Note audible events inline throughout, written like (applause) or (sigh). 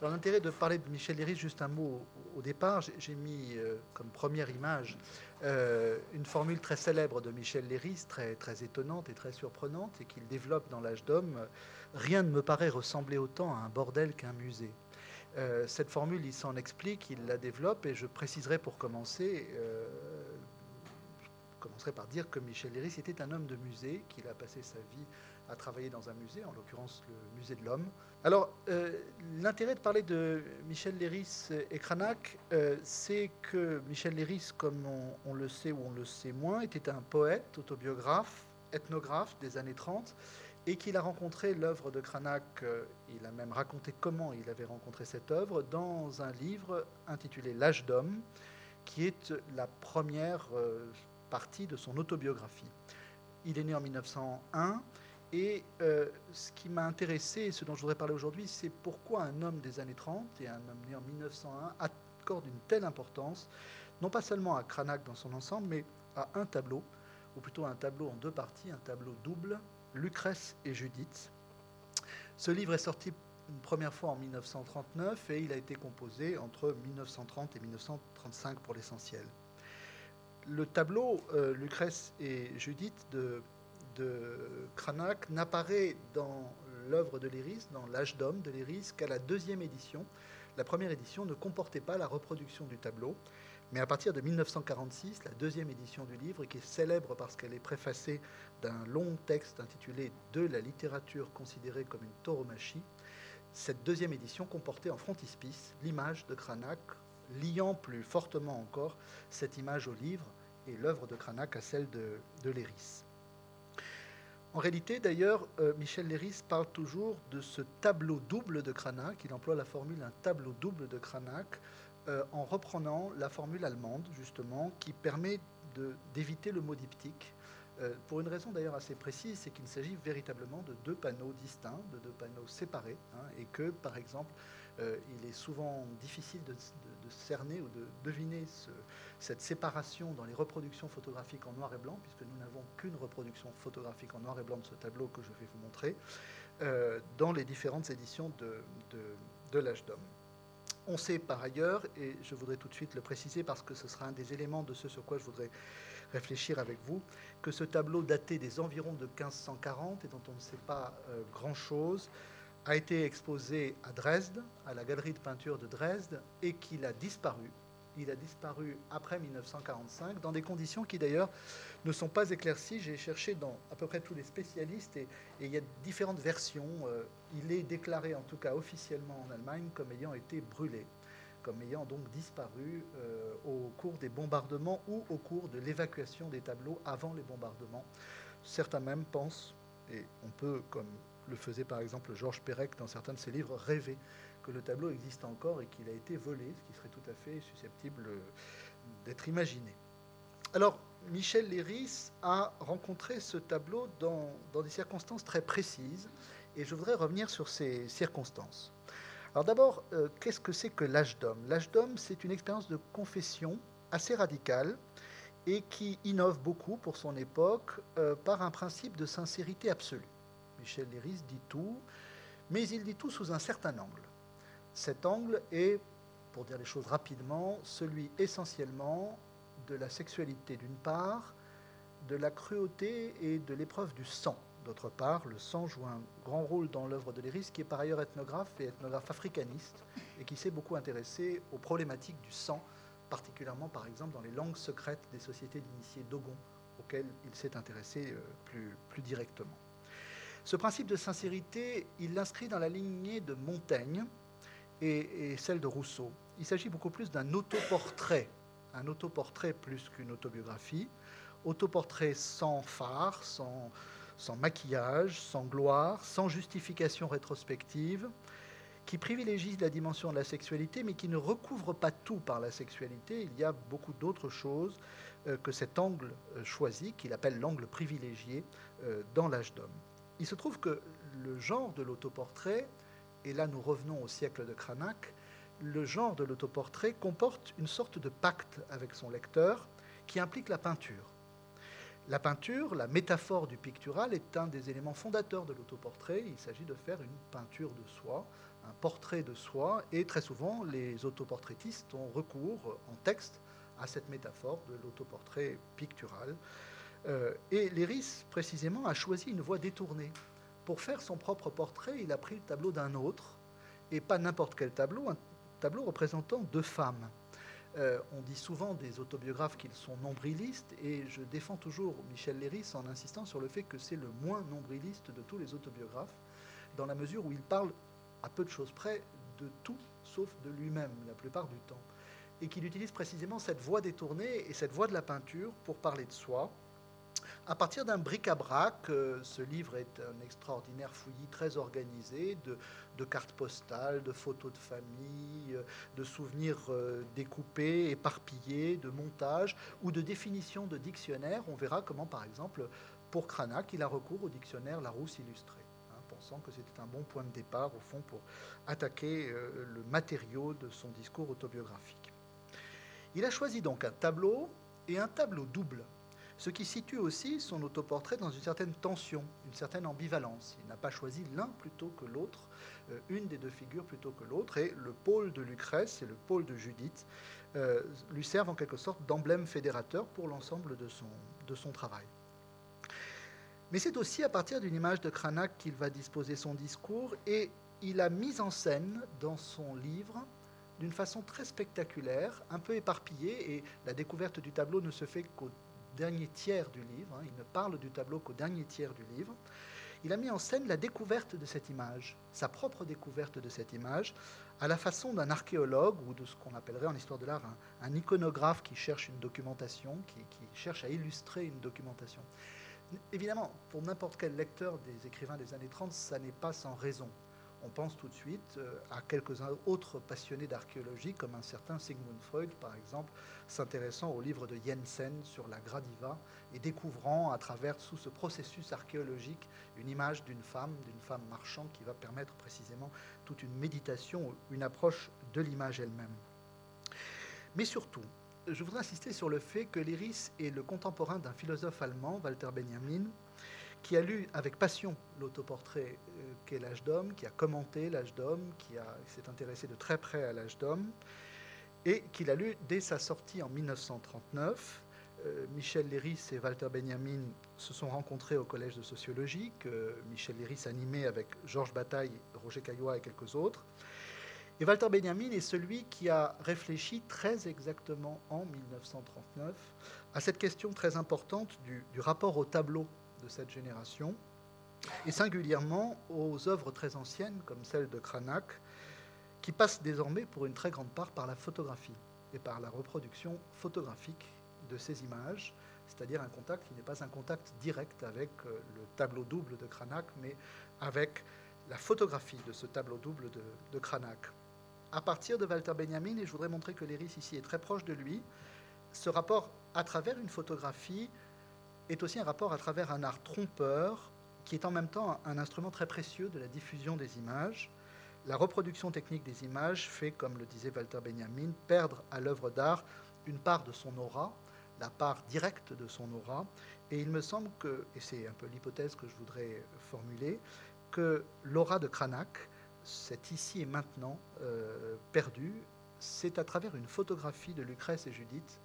Alors l'intérêt de parler de Michel Léris, juste un mot au, départ, j'ai mis euh, comme première image euh, une formule très célèbre de Michel Léris, très, très étonnante et très surprenante, et qu'il développe dans l'âge d'homme. Rien ne me paraît ressembler autant à un bordel qu'un musée. Euh, cette formule, il s'en explique, il la développe, et je préciserai pour commencer, je commencerai par dire que Michel Léris était un homme de musée, qu'il a passé sa vie à travailler dans un musée, en l'occurrence le musée de l'homme. Alors, euh, l'intérêt de parler de Michel Léris et Cranach, euh, c'est que Michel Léris, comme on, le sait ou on le sait moins, était un poète, autobiographe, ethnographe des années 30, et qu'il a rencontré l'œuvre de Cranach, euh, il a même raconté comment il avait rencontré cette œuvre, dans un livre intitulé L'âge d'homme, qui est la première partie de son autobiographie. Il est né en 1901. Et euh, ce qui m'a intéressé et ce dont je voudrais parler aujourd'hui, c'est pourquoi un homme des années 30 et un homme né en 1901 accordent une telle importance, non pas seulement à Cranach dans son ensemble, mais à un tableau, ou plutôt un tableau en deux parties, un tableau double, Lucrèce et Judith. Ce livre est sorti une première fois en 1939 et il a été composé entre 1930 et 1935 pour l'essentiel. Le tableau euh, Lucrèce et Judith de de Cranach n'apparaît dans l'œuvre de Léris, dans l'âge d'homme de Léris, qu'à la deuxième édition. La première édition ne comportait pas la reproduction du tableau, mais à partir de 1946, la deuxième édition du livre, qui est célèbre parce qu'elle est préfacée d'un long texte intitulé De la littérature considérée comme une tauromachie, cette deuxième édition comportait en frontispice l'image de Cranach, liant plus fortement encore cette image au livre et l'œuvre de Cranach à celle de, de. En réalité, d'ailleurs, euh, Michel Léris parle toujours de ce tableau double de Cranach. Il emploie la formule un tableau double de Cranach euh, en reprenant la formule allemande, justement, qui permet d'éviter le mot diptyque. Euh, pour une raison d'ailleurs assez précise, c'est qu'il s'agit véritablement de deux panneaux distincts, de deux panneaux séparés, hein, et que, par exemple, il est souvent difficile de, cerner ou de deviner cette séparation dans les reproductions photographiques en noir et blanc, puisque nous n'avons qu'une reproduction photographique en noir et blanc de ce tableau que je vais vous montrer, euh, dans les différentes éditions de, l'âge d'homme. On sait par ailleurs, et je voudrais tout de suite le préciser parce que ce sera un des éléments de ce sur quoi je voudrais réfléchir avec vous, que ce tableau daté des environs de 1540 et dont on ne sait pas euh, grand-chose, a été exposé à Dresde, à la galerie de peinture de Dresde, et qu'il a disparu. Il a disparu après 1945, dans des conditions qui d'ailleurs ne sont pas éclaircies. J'ai cherché dans à peu près tous les spécialistes, et, il y a différentes versions. Euh, il est déclaré, en tout cas officiellement en Allemagne, comme ayant été brûlé, comme ayant donc disparu euh, au cours des bombardements ou au cours de l'évacuation des tableaux avant les bombardements. Certains même pensent, et on peut, comme le faisait par exemple Georges Perec dans certains de ses livres, rêver que le tableau existe encore et qu'il a été volé, ce qui serait tout à fait susceptible d'être imaginé. Alors, Michel Léris a rencontré ce tableau dans, dans, des circonstances très précises, et je voudrais revenir sur ces circonstances. Alors d'abord, euh, qu'est-ce que c'est que l'âge d'homme? L'âge d'homme, c'est une expérience de confession assez radicale et qui innove beaucoup pour son époque euh, par un principe de sincérité absolue. Michel Léris dit tout, mais il dit tout sous un certain angle. Cet angle est, pour dire les choses rapidement, celui essentiellement de la sexualité d'une part, de la cruauté et de l'épreuve du sang. D'autre part, le sang joue un grand rôle dans l'œuvre de Léris, qui est par ailleurs ethnographe et ethnographe africaniste, et qui s'est beaucoup intéressé aux problématiques du sang, particulièrement par exemple dans les langues secrètes des sociétés d'initiés Dogon, auxquelles il s'est intéressé euh, plus, plus directement. Ce principe de sincérité, il l'inscrit dans la lignée de Montaigne et, celle de Rousseau. Il s'agit beaucoup plus d'un autoportrait, un autoportrait plus qu'une autobiographie, autoportrait sans phare, sans, sans maquillage, sans gloire, sans justification rétrospective, qui privilégie la dimension de la sexualité, mais qui ne recouvre pas tout par la sexualité. Il y a beaucoup d'autres choses euh, que cet angle euh, choisi, qu'il appelle l'angle privilégié, euh, dans l'âge d'homme. Il se trouve que le genre de l'autoportrait, et là nous revenons au siècle de Cranach, le genre de l'autoportrait comporte une sorte de pacte avec son lecteur qui implique la peinture. La peinture, la métaphore du pictural, est un des éléments fondateurs de l'autoportrait. Il s'agit de faire une peinture de soi, un portrait de soi, et très souvent, les autoportraitistes ont recours en texte à cette métaphore de l'autoportrait pictural. Euh, et Léris, précisément, a choisi une voie détournée. Pour faire son propre portrait, il a pris le tableau d'un autre, et pas n'importe quel tableau, un tableau représentant deux femmes. Euh, on dit souvent des autobiographes qu'ils sont nombrilistes, et je défends toujours Michel Léris en insistant sur le fait que c'est le moins nombriliste de tous les autobiographes, dans la mesure où il parle à peu de choses près de tout sauf de lui-même la plupart du temps, et qu'il utilise précisément cette voie détournée et cette voie de la peinture pour parler de soi, à partir d'un bric-à-brac, euh, ce livre est un extraordinaire fouillis très organisé de, cartes postales, de photos de famille, euh, de souvenirs euh, découpés, éparpillés, de montages ou de définitions de dictionnaires. On verra comment, par exemple, pour Cranach, il a recours au dictionnaire Larousse illustré, hein, pensant que c'était un bon point de départ, au fond, pour attaquer le matériau de son discours autobiographique. Il a choisi donc un tableau et un tableau double ce qui situe aussi son autoportrait dans une certaine tension, une certaine ambivalence. Il n'a pas choisi l'un plutôt que l'autre, euh, une des deux figures plutôt que l'autre, et le pôle de Lucrèce et le pôle de Judith euh, lui servent en quelque sorte d'emblème fédérateur pour l'ensemble de son, de son travail. Mais c'est aussi à partir d'une image de Cranach qu'il va disposer son discours, et il a mis en scène dans son livre d'une façon très spectaculaire, un peu éparpillée, et la découverte du tableau ne se fait qu'au dernier tiers du livre, hein, il ne parle du tableau qu'au dernier tiers du livre, il a mis en scène la découverte de cette image, sa propre découverte de cette image, à la façon d'un archéologue ou de ce qu'on appellerait en histoire de l'art un, iconographe qui cherche une documentation, qui, qui, cherche à illustrer une documentation. Évidemment, pour n'importe quel lecteur des écrivains des années 30, ça n'est pas sans raison on pense tout de suite euh, à quelques autres passionnés d'archéologie, comme un certain Sigmund Freud, par exemple, s'intéressant au livre de Jensen sur la Gradiva et découvrant à travers tout ce processus archéologique une image d'une femme, d'une femme marchande qui va permettre précisément toute une méditation, une approche de l'image elle-même. Mais surtout, je voudrais insister sur le fait que l'Iris est le contemporain d'un philosophe allemand, Walter Benjamin, qui a lu avec passion l'autoportrait euh, qu'est l'âge d'homme, qui a commenté l'âge d'homme, qui s'est intéressé de très près à l'âge d'homme, et qui l'a lu dès sa sortie en 1939. Euh, Michel Léris et Walter Benjamin se sont rencontrés au collège de sociologie, que Michel Léris animait avec Georges Bataille, Roger Caillois et quelques autres. Et Walter Benjamin est celui qui a réfléchi très exactement en 1939 à cette question très importante du, du rapport au tableau de cette génération, et singulièrement aux œuvres très anciennes comme celle de Cranach, qui passent désormais pour une très grande part par la photographie et par la reproduction photographique de ces images, c'est-à-dire un contact qui n'est pas un contact direct avec euh, le tableau double de Cranach, mais avec la photographie de ce tableau double de, Cranach. À partir de Walter Benjamin, et je voudrais montrer que Léris ici est très proche de lui, ce rapport à travers une photographie est aussi un rapport à travers un art trompeur qui est en même temps un instrument très précieux de la diffusion des images. La reproduction technique des images fait, comme le disait Walter Benjamin, perdre à l'œuvre d'art une part de son aura, la part directe de son aura. Et il me semble que, et c'est un peu l'hypothèse que je voudrais formuler, que l'aura de Cranach, cet ici et maintenant euh, perdu, c'est à travers une photographie de Lucrèce et Judith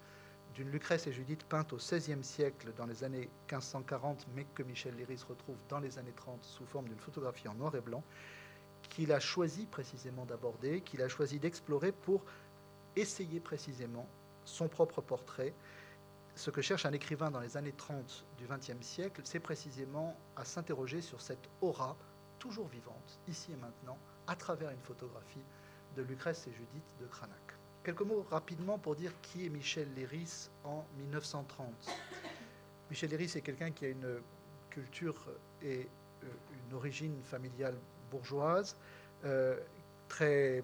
d'une Lucrèce et Judith peinte au XVIe siècle dans les années 1540, mais que Michel Léris retrouve dans les années 30 sous forme d'une photographie en noir et blanc, qu'il a choisi précisément d'aborder, qu'il a choisi d'explorer pour essayer précisément son propre portrait. Ce que cherche un écrivain dans les années 30 du XXe siècle, c'est précisément à s'interroger sur cette aura toujours vivante, ici et maintenant, à travers une photographie de Lucrèce et Judith de Cranach. Quelques mots rapidement pour dire qui est Michel Léris en 1930. Michel Léris est quelqu'un qui a une culture et euh, une origine familiale bourgeoise, euh, très,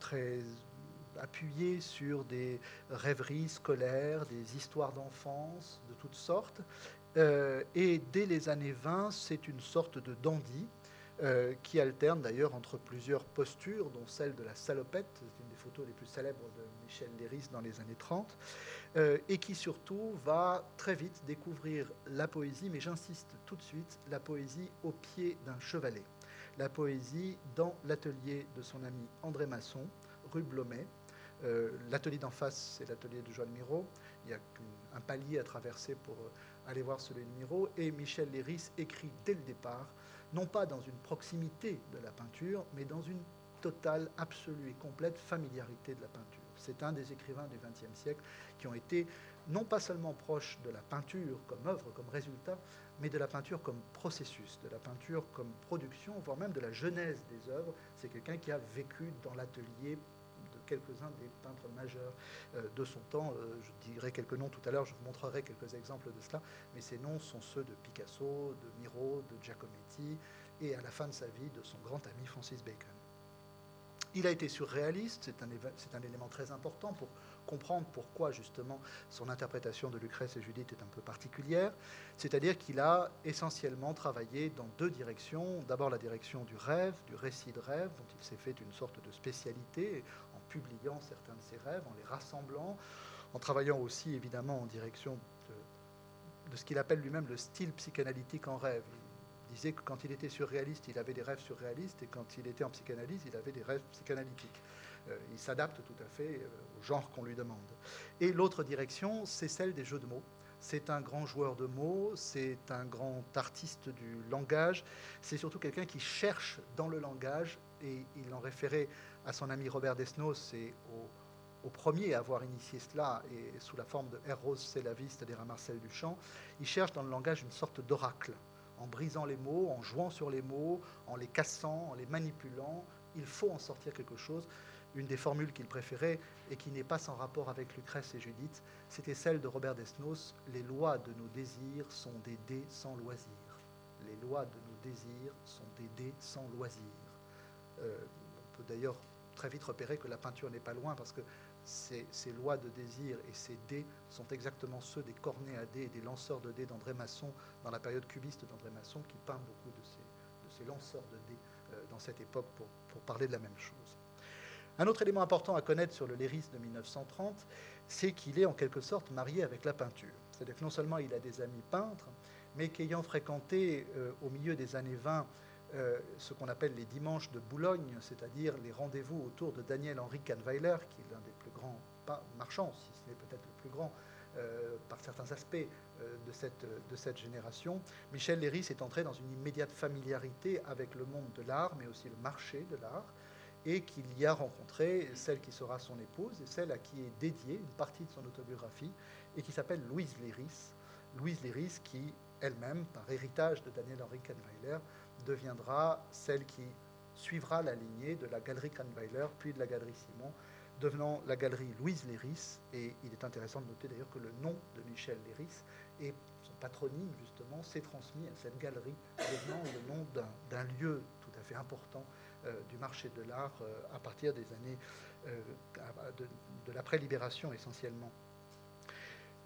très appuyée sur des rêveries scolaires, des histoires d'enfance de toutes sortes. Euh, et dès les années 20, c'est une sorte de dandy euh, qui alterne d'ailleurs entre plusieurs postures, dont celle de la salopette, c'est une des photos les plus célèbres de Michel Léris dans les années 30, euh, et qui surtout va très vite découvrir la poésie, mais j'insiste tout de suite, la poésie au pied d'un chevalet. la poésie dans l'atelier de son ami André Masson, rue Blomet. Euh, l'atelier d'en face, c'est l'atelier de Joël Miro. Un palier à traverser pour euh, aller voir de Miro. Et Michel Léris écrit dès le départ, non pas dans une proximité de la peinture, mais dans une totale, absolue et complète familiarité de la peinture. C'est un des écrivains du XXe siècle qui ont été non pas seulement proches de la peinture comme œuvre, comme résultat, mais de la peinture comme processus, de la peinture comme production, voire même de la genèse des œuvres. C'est quelqu'un qui a vécu dans l'atelier quelques-uns des peintres majeurs euh, de son temps. Euh, je dirai quelques noms tout à l'heure, je vous montrerai quelques exemples de cela, mais ces noms sont ceux de Picasso, de Miro, de Giacometti, et à la fin de sa vie de son grand ami Francis Bacon. Il a été surréaliste, c'est un, élément très important pour comprendre pourquoi justement son interprétation de Lucrèce et Judith est un peu particulière. C'est-à-dire qu'il a essentiellement travaillé dans deux directions. D'abord la direction du rêve, du récit de rêve, dont il s'est fait une sorte de spécialité publiant certains de ses rêves, en les rassemblant, en travaillant aussi évidemment en direction de, ce qu'il appelle lui-même le style psychanalytique en rêve disait que quand il était surréaliste, il avait des rêves surréalistes, et quand il était en psychanalyse, il avait des rêves psychanalytiques. Euh, il s'adapte tout à fait euh, au genre qu'on lui demande. Et l'autre direction, c'est celle des jeux de mots. C'est un grand joueur de mots, c'est un grand artiste du langage, c'est surtout quelqu'un qui cherche dans le langage, et il en référait à son ami Robert Desnos et au, premier à avoir initié cela, et sous la forme de Eros Célavis, c'est-à-dire à Marcel Duchamp, il cherche dans le langage une sorte d'oracle en brisant les mots, en jouant sur les mots, en les cassant, en les manipulant. Il faut en sortir quelque chose. Une des formules qu'il préférait et qui n'est pas sans rapport avec Lucrèce et Judith, c'était celle de Robert Desnos Les lois de nos désirs sont des dés sans loisir. Les lois de nos désirs sont des dés sans loisir. Euh, on peut d'ailleurs très vite repérer que la peinture n'est pas loin parce que ces, lois de désir et ces dés sont exactement ceux des cornets à dés et des lanceurs de dés d'André Masson dans la période cubiste d'André Masson qui peint beaucoup de ces, lanceurs de dés euh, dans cette époque pour, parler de la même chose. Un autre élément important à connaître sur le Léris de 1930, c'est qu'il est en quelque sorte marié avec la peinture. C'est-à-dire que non seulement il a des amis peintres, mais qu'ayant fréquenté euh, au milieu des années 20 euh, ce qu'on appelle les dimanches de Boulogne, c'est-à-dire les rendez-vous autour de Daniel-Henri Kahnweiler, qui est l'un des plus grands marchands, si ce n'est peut-être le plus grand euh, par certains aspects euh, de, cette, de cette génération. Michel Léris est entré dans une immédiate familiarité avec le monde de l'art, mais aussi le marché de l'art, et qu'il y a rencontré celle qui sera son épouse et celle à qui est dédiée une partie de son autobiographie, et qui s'appelle Louise Léris. Louise Léris qui, elle-même, par héritage de Daniel-Henri Kahnweiler, deviendra celle qui suivra la lignée de la galerie Kahnweiler, puis de la galerie Simon, devenant la galerie Louise Léris. Et il est intéressant de noter d'ailleurs que le nom de Michel Léris et son patronyme, justement, s'est transmis à cette galerie, devenant le nom d'un lieu tout à fait important euh, du marché de l'art euh, à partir des années euh, de, de l'après-libération essentiellement.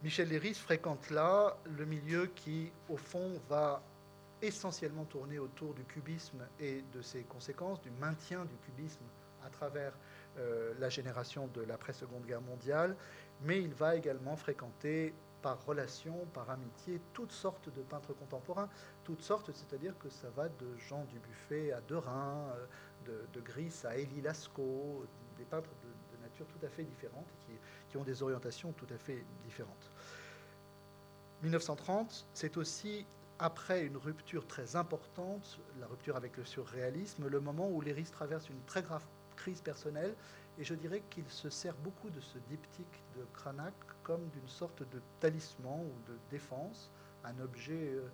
Michel Léris fréquente là le milieu qui, au fond, va essentiellement tourné autour du cubisme et de ses conséquences, du maintien du cubisme à travers euh, la génération de l'après-seconde guerre mondiale, mais il va également fréquenter par relation, par amitié, toutes sortes de peintres contemporains, toutes sortes, c'est-à-dire que ça va de Jean Dubuffet à Derain, euh, de, de Gris à Élie Lascaux, des peintres de, nature tout à fait différentes, qui, qui ont des orientations tout à fait différentes. 1930, c'est aussi après une rupture très importante, la rupture avec le surréalisme, le moment où Léris traverse une très grave crise personnelle, et je dirais qu'il se sert beaucoup de ce diptyque de Cranach comme d'une sorte de talisman ou de défense, un objet euh,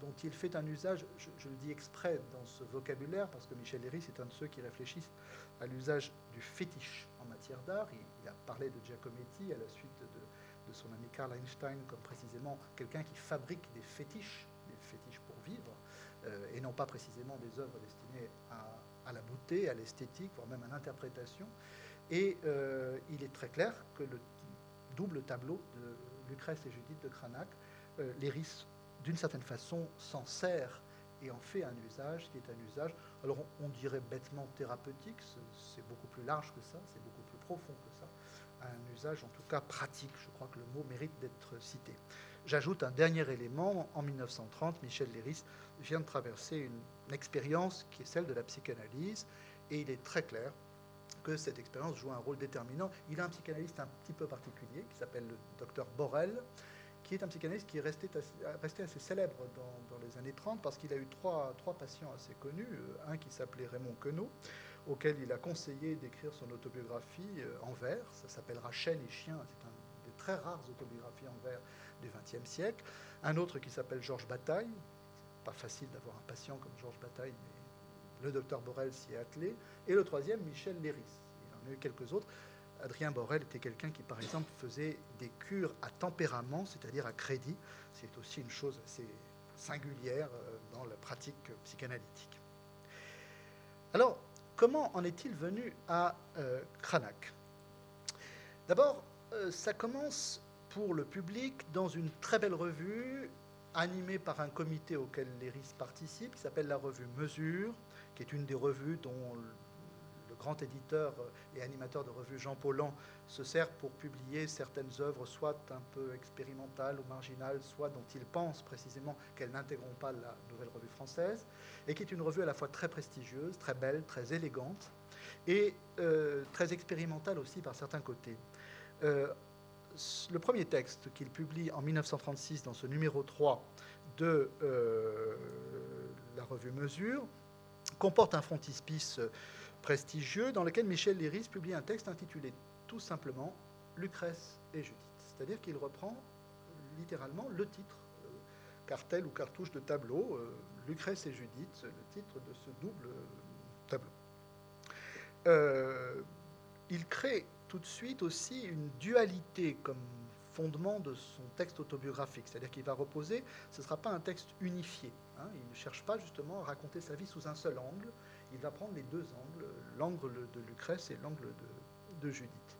dont il fait un usage, je, le dis exprès dans ce vocabulaire, parce que Michel Léris est un de ceux qui réfléchissent à l'usage du fétiche en matière d'art. Il, a parlé de Giacometti à la suite de son ami Karl Einstein comme précisément quelqu'un qui fabrique des fétiches, des fétiches pour vivre, euh, et non pas précisément des œuvres destinées à, la beauté, à l'esthétique, voire même à l'interprétation. Et euh, il est très clair que le double tableau de Lucrèce et Judith de Cranach, euh, d'une certaine façon, s'en sert et en fait un usage qui est un usage, alors on, on dirait bêtement thérapeutique, c'est beaucoup plus large que ça, c'est beaucoup plus profond que ça, un usage en tout cas pratique. Je crois que le mot mérite d'être cité. J'ajoute un dernier élément. En 1930, Michel Léris vient de traverser une, expérience qui est celle de la psychanalyse, et il est très clair que cette expérience joue un rôle déterminant. Il a un psychanalyste un petit peu particulier qui s'appelle le docteur Borel, qui est un psychanalyste qui est resté, assez célèbre dans, les années 30 parce qu'il a eu trois, trois patients assez connus. Euh, un qui s'appelait Raymond Queneau, auquel il a conseillé d'écrire son autobiographie euh, en vers. Ça s'appellera Chêne et Chien. C'est un des très rares autobiographies en vers du XXe siècle. Un autre qui s'appelle Georges Bataille. Pas facile d'avoir un patient comme Georges Bataille, mais le docteur Borel s'y est attelé. Et le troisième, Michel Léris. Il en a eu quelques autres. Adrien Borel était quelqu'un qui, par exemple, faisait des cures à tempérament, c'est-à-dire à crédit. C'est aussi une chose assez singulière euh, dans la pratique psychanalytique. Alors, comment en est-il venu à euh, Cranach? D'abord, euh, ça commence pour le public dans une très belle revue animée par un comité auquel l'ERIS participe, qui s'appelle la revue Mesure, qui est une des revues dont grand éditeur et animateur de revue Jean Paulhan se sert pour publier certaines œuvres, soit un peu expérimentales ou marginales, soit dont il pense précisément qu'elles n'intégreront pas la nouvelle revue française, et qui est une revue à la fois très prestigieuse, très belle, très élégante, et euh, très expérimentale aussi par certains côtés. Euh, le premier texte qu'il publie en 1936 dans ce numéro 3 de euh, la revue Mesure comporte un frontispice prestigieux dans lequel Michel Léris publie un texte intitulé tout simplement Lucrèce et Judith. C'est-à-dire qu'il reprend littéralement le titre, euh, cartel ou cartouche de tableau, euh, Lucrèce et Judith, le titre de ce double tableau. il crée tout de suite aussi une dualité comme fondement de son texte autobiographique. C'est-à-dire qu'il va reposer, ce ne sera pas un texte unifié. Hein. il ne cherche pas justement à raconter sa vie sous un seul angle. Il va prendre les deux angles, l'angle de Lucrèce et l'angle de, Judith.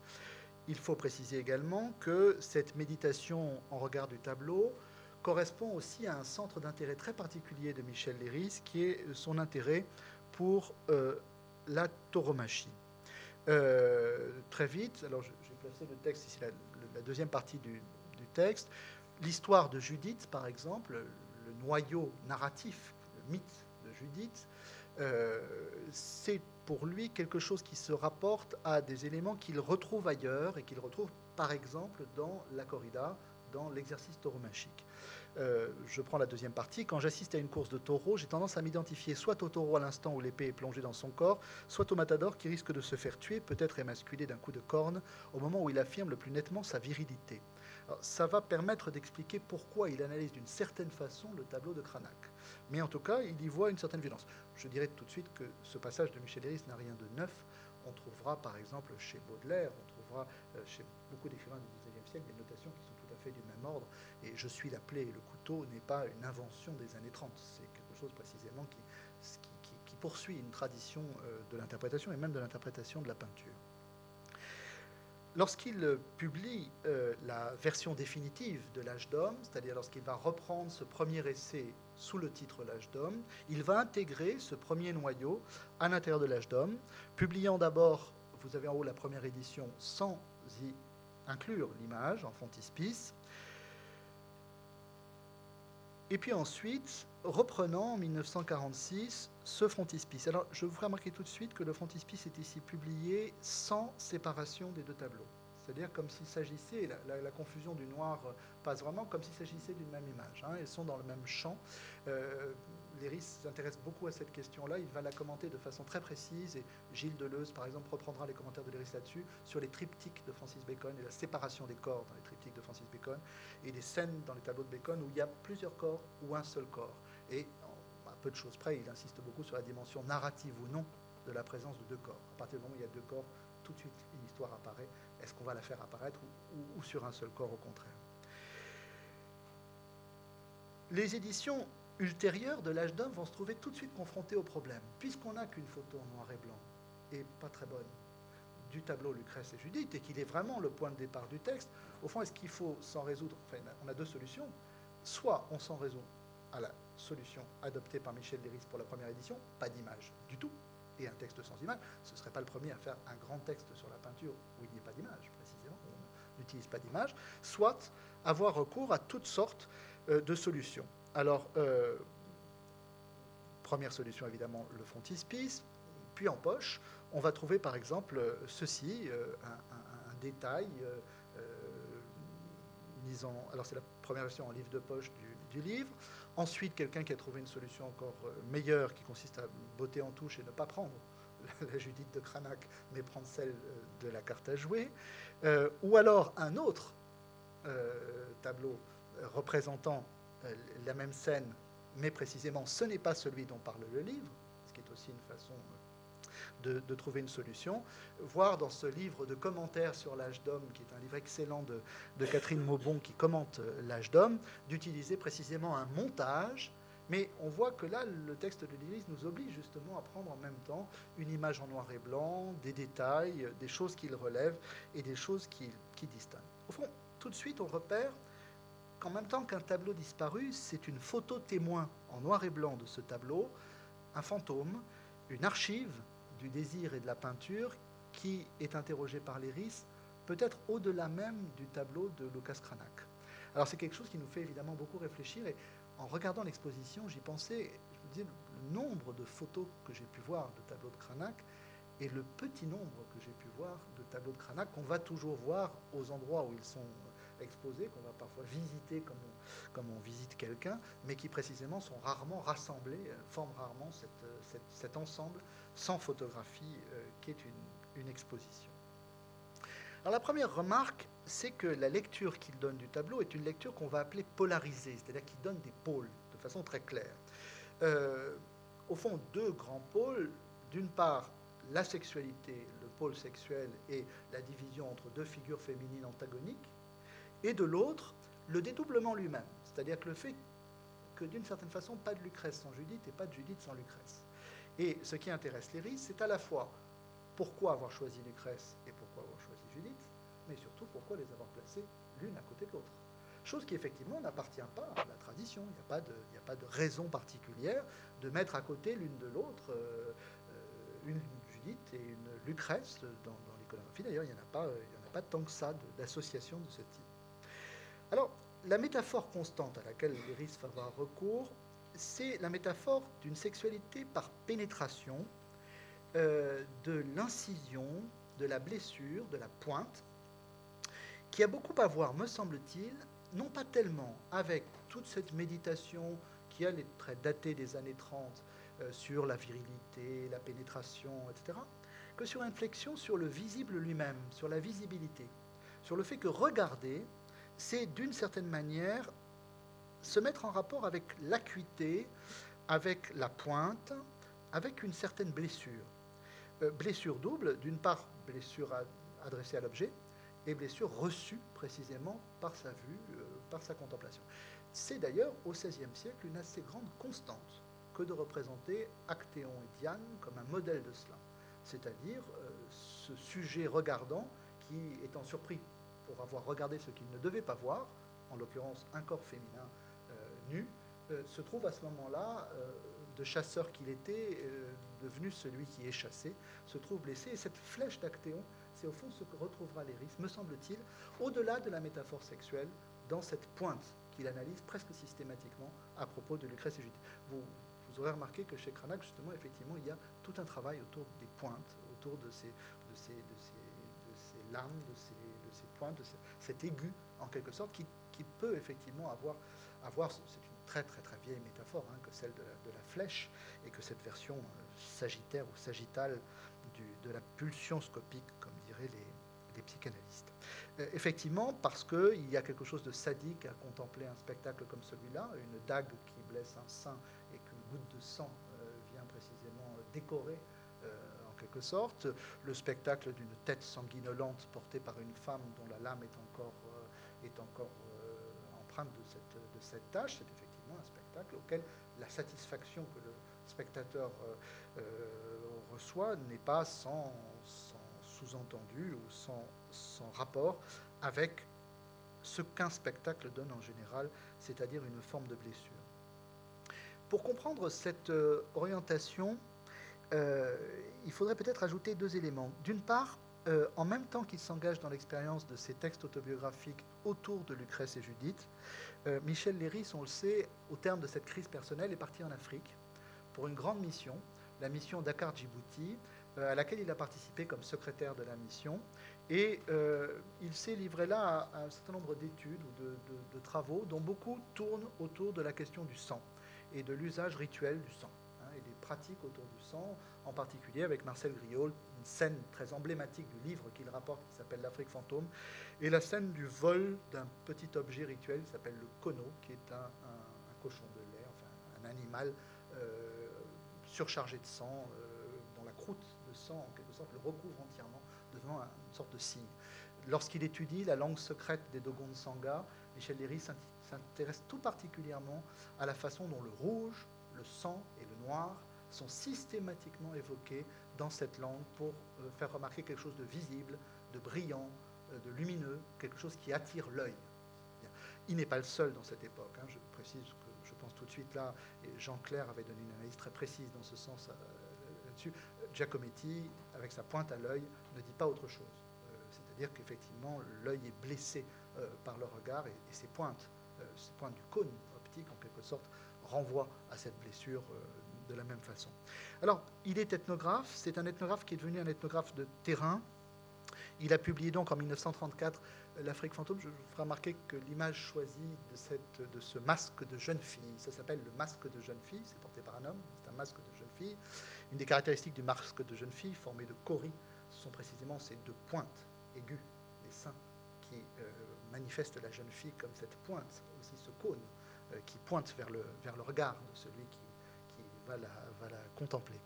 Il faut préciser également que cette méditation en regard du tableau correspond aussi à un centre d'intérêt très particulier de Michel Léris, qui est son intérêt pour euh, la tauromachie. Euh, très vite, alors j'ai placé le texte ici, la, deuxième partie du, texte, l'histoire de Judith, par exemple, le noyau narratif, le mythe de Judith, euh, c'est pour lui quelque chose qui se rapporte à des éléments qu'il retrouve ailleurs et qu'il retrouve par exemple dans la corrida, dans l'exercice tauromachique. Euh, je prends la deuxième partie. Quand j'assiste à une course de taureau, j'ai tendance à m'identifier soit au taureau à l'instant où l'épée est plongée dans son corps, soit au matador qui risque de se faire tuer, peut-être émasculé d'un coup de corne, au moment où il affirme le plus nettement sa virilité. Ça va permettre d'expliquer pourquoi il analyse d'une certaine façon le tableau de Cranach. Mais en tout cas, il y voit une certaine violence. Je dirais tout de suite que ce passage de Michel Héris n'a rien de neuf. On trouvera par exemple chez Baudelaire, on trouvera euh, chez beaucoup d'écrivains du XIXe siècle des notations qui sont du même ordre. Et je suis la plaie et le couteau n'est pas une invention des années 30. C'est quelque chose précisément qui, qui, poursuit une tradition euh, de l'interprétation et même de l'interprétation de la peinture. Lorsqu'il publie euh, la version définitive de L'âge d'homme, c'est-à-dire lorsqu'il va reprendre ce premier essai sous le titre L'âge d'homme, il va intégrer ce premier noyau à l'intérieur de L'âge d'homme, publiant d'abord, vous avez en haut la première édition, sans y inclure l'image en frontispice. Et puis ensuite, reprenant en 1946 ce frontispice. Alors, je vous ferai remarquer tout de suite que le frontispice est ici publié sans séparation des deux tableaux. C'est-à-dire comme s'il s'agissait, la, confusion du noir passe vraiment comme s'il s'agissait d'une même image. Hein. Elles sont dans le même champ. Euh, Léris s'intéresse beaucoup à cette question-là. Il va la commenter de façon très précise. Et Gilles Deleuze, par exemple, reprendra les commentaires de Léris là-dessus, sur les triptyques de Francis Bacon et la séparation des corps dans les triptyques de Francis Bacon, et des scènes dans les tableaux de Bacon où il y a plusieurs corps ou un seul corps. Et de choses près, il insiste beaucoup sur la dimension narrative ou non de la présence de deux corps. À partir du moment où il y a deux corps, tout de suite, une histoire apparaît. Est-ce qu'on va la faire apparaître ou, ou sur un seul corps au contraire? Les éditions ultérieures de l'âge d'homme vont se trouver tout de suite confrontées au problème, puisqu'on n'a qu'une photo en noir et blanc, et pas très bonne, du tableau Lucrèce et Judith, et qu'il est vraiment le point de départ du texte, au fond, est-ce qu'il faut s'en résoudre? Enfin, on a deux solutions. Soit on s'en résout à la solution adoptée par Michel Léris pour la première édition, pas d'image du tout, et un texte sans image. Ce ne serait pas le premier à faire un grand texte sur la peinture où il n'y a pas d'image, précisément, on n'utilise pas d'image, soit avoir recours à toutes sortes euh, de solutions. Alors, euh, première solution évidemment, le frontispice, puis en poche, on va trouver par exemple ceci, un, détail. Alors c'est la première version en livre de poche du livre. Ensuite, quelqu'un qui a trouvé une solution encore euh, meilleure, qui consiste à botter en touche et ne pas prendre (laughs) la Judith de Cranach, mais prendre celle euh, de la carte à jouer. Euh, ou alors un autre tableau représentant la même scène, mais précisément ce n'est pas celui dont parle le livre, ce qui est aussi une façon de, trouver une solution. Voir dans ce livre de commentaires sur l'âge d'homme, qui est un livre excellent de, Catherine Maubon qui commente euh, l'âge d'homme, d'utiliser précisément un montage. Mais on voit que là, le texte de l'Église nous oblige justement à prendre en même temps une image en noir et blanc, des détails, des choses qu'il relève et des choses qu'il qui distingue. Au fond, tout de suite, on repère qu'en même temps qu'un tableau disparu, c'est une photo témoin en noir et blanc de ce tableau, un fantôme, une archive du désir et de la peinture qui est interrogé par l'Iris, peut-être au-delà même du tableau de Lucas Cranach. Alors c'est quelque chose qui nous fait évidemment beaucoup réfléchir et en regardant l'exposition, j'y pensais, je me disais, le nombre de photos que j'ai pu voir de tableaux de Cranach et le petit nombre que j'ai pu voir de tableaux de Cranach qu'on va toujours voir aux endroits où ils sont exposés, qu'on va parfois visiter comme on, comme on visite quelqu'un, mais qui précisément sont rarement rassemblés, euh, forment rarement cette, cet ensemble sans photographie euh, qui est une, une exposition. Alors la première remarque, c'est que la lecture qu'il donne du tableau est une lecture qu'on va appeler polarisée, c'est-à-dire qu'il donne des pôles de façon très claire. Euh, au fond, deux grands pôles. D'une part, la sexualité, le pôle sexuel et la division entre deux figures féminines antagoniques, et de l'autre, le dédoublement lui-même, c'est-à-dire que le fait que d'une certaine façon, pas de Lucrèce sans Judith et pas de Judith sans Lucrèce. Et ce qui intéresse Léry, c'est à la fois pourquoi avoir choisi Lucrèce et pourquoi avoir choisi Judith, mais surtout pourquoi les avoir placées l'une à côté de l'autre. Chose qui effectivement n'appartient pas à la tradition. Il n'y a, pas de, raison particulière de mettre à côté l'une de l'autre euh, euh, une Judith et une Lucrèce dans, dans l'iconographie. D'ailleurs, il n'y en, a pas, en a pas tant que ça d'association de, ce type. Alors, la métaphore constante à laquelle l'Iris va avoir recours, c'est la métaphore d'une sexualité par pénétration, euh, de l'incision, de la blessure, de la pointe, qui a beaucoup à voir, me semble-t-il, non pas tellement avec toute cette méditation qui, elle, est très datée des années 30 euh, sur la virilité, la pénétration, etc., que sur une flexion sur le visible lui-même, sur la visibilité, sur le fait que regarder, c'est d'une certaine manière se mettre en rapport avec l'acuité, avec la pointe, avec une certaine blessure. Euh, blessure double, d'une part blessure adressée à l'objet, et blessure reçue précisément par sa vue, euh, par sa contemplation. C'est d'ailleurs au XVIe siècle une assez grande constante que de représenter Actéon et Diane comme un modèle de cela, c'est-à-dire euh, ce sujet regardant qui, étant surpris pour avoir regardé ce qu'il ne devait pas voir, en l'occurrence un corps féminin euh, nu, euh, se trouve à ce moment-là, euh, de chasseur qu'il était, devenu celui qui est chassé, se trouve blessé. Et cette flèche d'Actéon, c'est au fond ce que retrouvera Léris, me semble-t-il, au-delà de la métaphore sexuelle, dans cette pointe qu'il analyse presque systématiquement à propos de Lucrèce et. Vous, aurez remarqué que chez Cranach, justement, effectivement, il y a tout un travail autour des pointes, autour de ces, de de ces de cet aigu, en quelque sorte, qui, peut effectivement avoir, avoir c'est une très très très vieille métaphore hein, que celle de la, flèche, et que cette version euh, sagittaire ou sagittale de la pulsion scopique, comme diraient les, psychanalystes. Euh, effectivement, parce qu'il y a quelque chose de sadique à contempler un spectacle comme celui-là, une dague qui blesse un sein et qu'une goutte de sang euh, vient précisément décorer sorte, le spectacle d'une tête sanguinolente portée par une femme dont la lame est encore, euh, euh, empreinte de cette, tâche, c'est effectivement un spectacle auquel la satisfaction que le spectateur euh, reçoit n'est pas sans, sous-entendu ou sans rapport avec ce qu'un spectacle donne en général, c'est-à-dire une forme de blessure. Pour comprendre cette orientation, il faudrait peut-être ajouter deux éléments. D'une part, en même temps qu'il s'engage dans l'expérience de ces textes autobiographiques autour de Lucrèce et Judith, Michel Léris, on le sait, au terme de cette crise personnelle, est parti en Afrique pour une grande mission, la mission Dakar-Djibouti, euh, à laquelle il a participé comme secrétaire de la mission. Et euh, il s'est livré là à, un certain nombre d'études ou de, travaux dont beaucoup tournent autour de la question du sang et de l'usage rituel du sang pratiques autour du sang, en particulier avec Marcel Griol, une scène très emblématique du livre qu'il rapporte qui s'appelle L'Afrique fantôme, et la scène du vol d'un petit objet rituel qui s'appelle le kono, qui est un, cochon de lait, enfin un animal. Euh, surchargé de sang, euh, dont la croûte de sang, en quelque sorte, le recouvre entièrement, devenant une sorte de signe. Lorsqu'il étudie la langue secrète des Dogon Sangha, Michel Léry s'intéresse tout particulièrement à la façon dont le rouge, le sang et le noir sont systématiquement évoqués dans cette langue pour euh, faire remarquer quelque chose de visible, de brillant, euh, de lumineux, quelque chose qui attire l'œil. Il n'est pas le seul dans cette époque. Hein, je précise que tout de suite là, et Jean Clair avait donné une analyse très précise dans ce sens euh, là-dessus, Giacometti, avec sa pointe à l'œil, ne dit pas autre chose. C'est-à-dire qu'effectivement, l'œil est blessé par le regard et, ces pointes, ces pointes du cône optique, en quelque sorte, renvoient à cette blessure de la même façon. Alors, il est ethnographe, c'est un ethnographe qui est devenu un ethnographe de terrain. Il a publié donc en 1934 l'Afrique fantôme, je vous ferai remarquer que l'image choisie de, cette, de ce masque de jeune fille, ça s'appelle le masque de jeune fille, c'est porté par un homme, c'est un masque de jeune fille. Une des caractéristiques du masque de jeune fille, formé de coris, sont précisément ces deux pointes aiguës des seins qui euh, manifestent la jeune fille comme cette pointe, aussi ce cône euh, qui pointe vers le, vers le regard de celui qui va, la, contempler.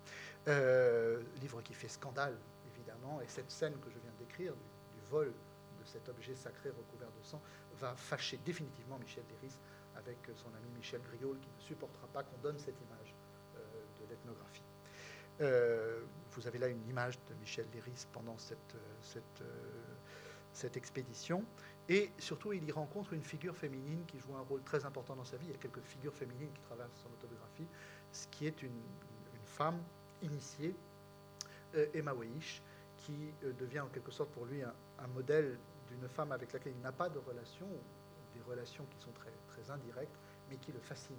Euh, livre qui fait scandale, évidemment, et cette scène que je viens de décrire, du, vol cet objet sacré recouvert de sang, va fâcher définitivement Michel Léris avec son ami Michel Griol, qui ne supportera pas qu'on donne cette image euh, de l'ethnographie. Euh, vous avez là une image de Michel Léris pendant cette, cette expédition. Et surtout, il y rencontre une figure féminine qui joue un rôle très important dans sa vie. Il y a quelques figures féminines qui traversent son autobiographie, ce qui est une, femme initiée, Emma Weish, qui devient en quelque sorte pour lui un, un modèle d'une femme avec laquelle il n'a pas de relation, des relations qui sont très, très indirectes, mais qui le fascinent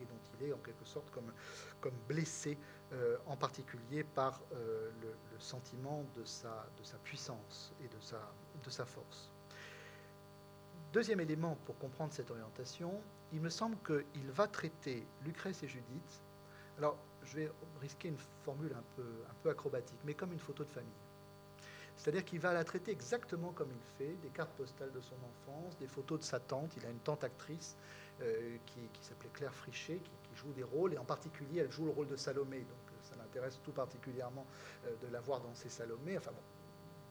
et dont il est en quelque sorte comme, comme blessé, euh, en particulier par euh, le, sentiment de sa, de sa puissance et de sa, de sa force. Deuxième élément pour comprendre cette orientation, il me semble qu'il va traiter Lucrèce et Judith, alors je vais risquer une formule un peu, un peu acrobatique, mais comme une photo de famille. C'est-à-dire qu'il va la traiter exactement comme il fait, des cartes postales de son enfance, des photos de sa tante. Il a une tante actrice euh, qui, s'appelait Claire Frichet, qui, joue des rôles, et en particulier, elle joue le rôle de Salomé. Donc euh, ça l'intéresse tout particulièrement euh, de la voir dans ses Salomé. Enfin bon,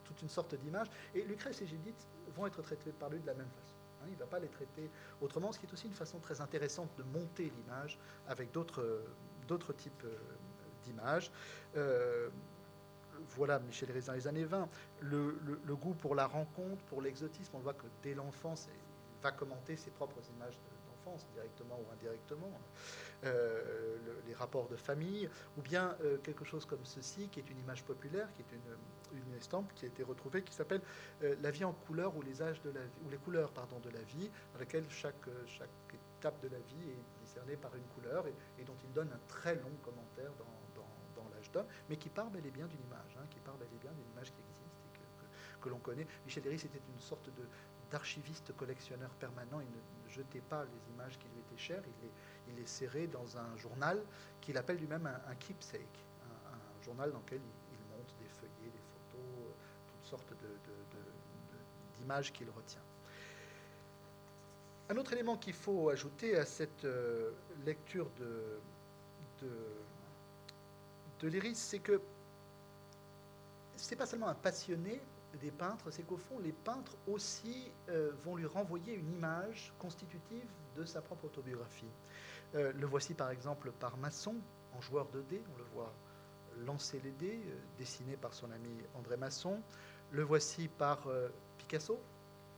toute une sorte d'image. Et Lucrèce et Judith vont être traitées par lui de la même façon. Hein. il ne va pas les traiter autrement, ce qui est aussi une façon très intéressante de monter l'image avec d'autres types d'images voilà Michel Rézin dans les années 20. Le, goût pour la rencontre, pour l'exotisme, on voit que dès l'enfance, il va commenter ses propres images d'enfance, directement ou indirectement, euh, les rapports de famille, ou bien euh, quelque chose comme ceci, qui est une image populaire, qui est une, une estampe qui a été retrouvée, qui s'appelle euh, La vie en couleur ou les âges de la vie, ou les couleurs pardon, de la vie, dans laquelle chaque, chaque étape de la vie est discernée par une couleur et, et dont il donne un très long commentaire dans mais qui part bel et bien d'une image, hein, qui part bel et bien d'une image qui existe et que, l'on connaît. Michel Léris était une sorte d'archiviste collectionneur permanent. Il ne jetait pas les images qui lui étaient chères, il les, serrait dans un journal qu'il appelle lui-même un, keepsake, un, journal dans lequel il, monte des feuillets, des photos, euh, toutes sortes d'images qu'il retient. Un autre élément qu'il faut ajouter à cette euh, lecture de de Léris, c'est que c'est pas seulement un passionné des peintres, c'est qu'au fond, les peintres aussi euh, vont lui renvoyer une image constitutive de sa propre autobiographie. Euh, le voici par exemple par Masson, en joueur de dés, on le voit lancer les dés, euh, dessiné par son ami André Masson. Le voici par Picasso,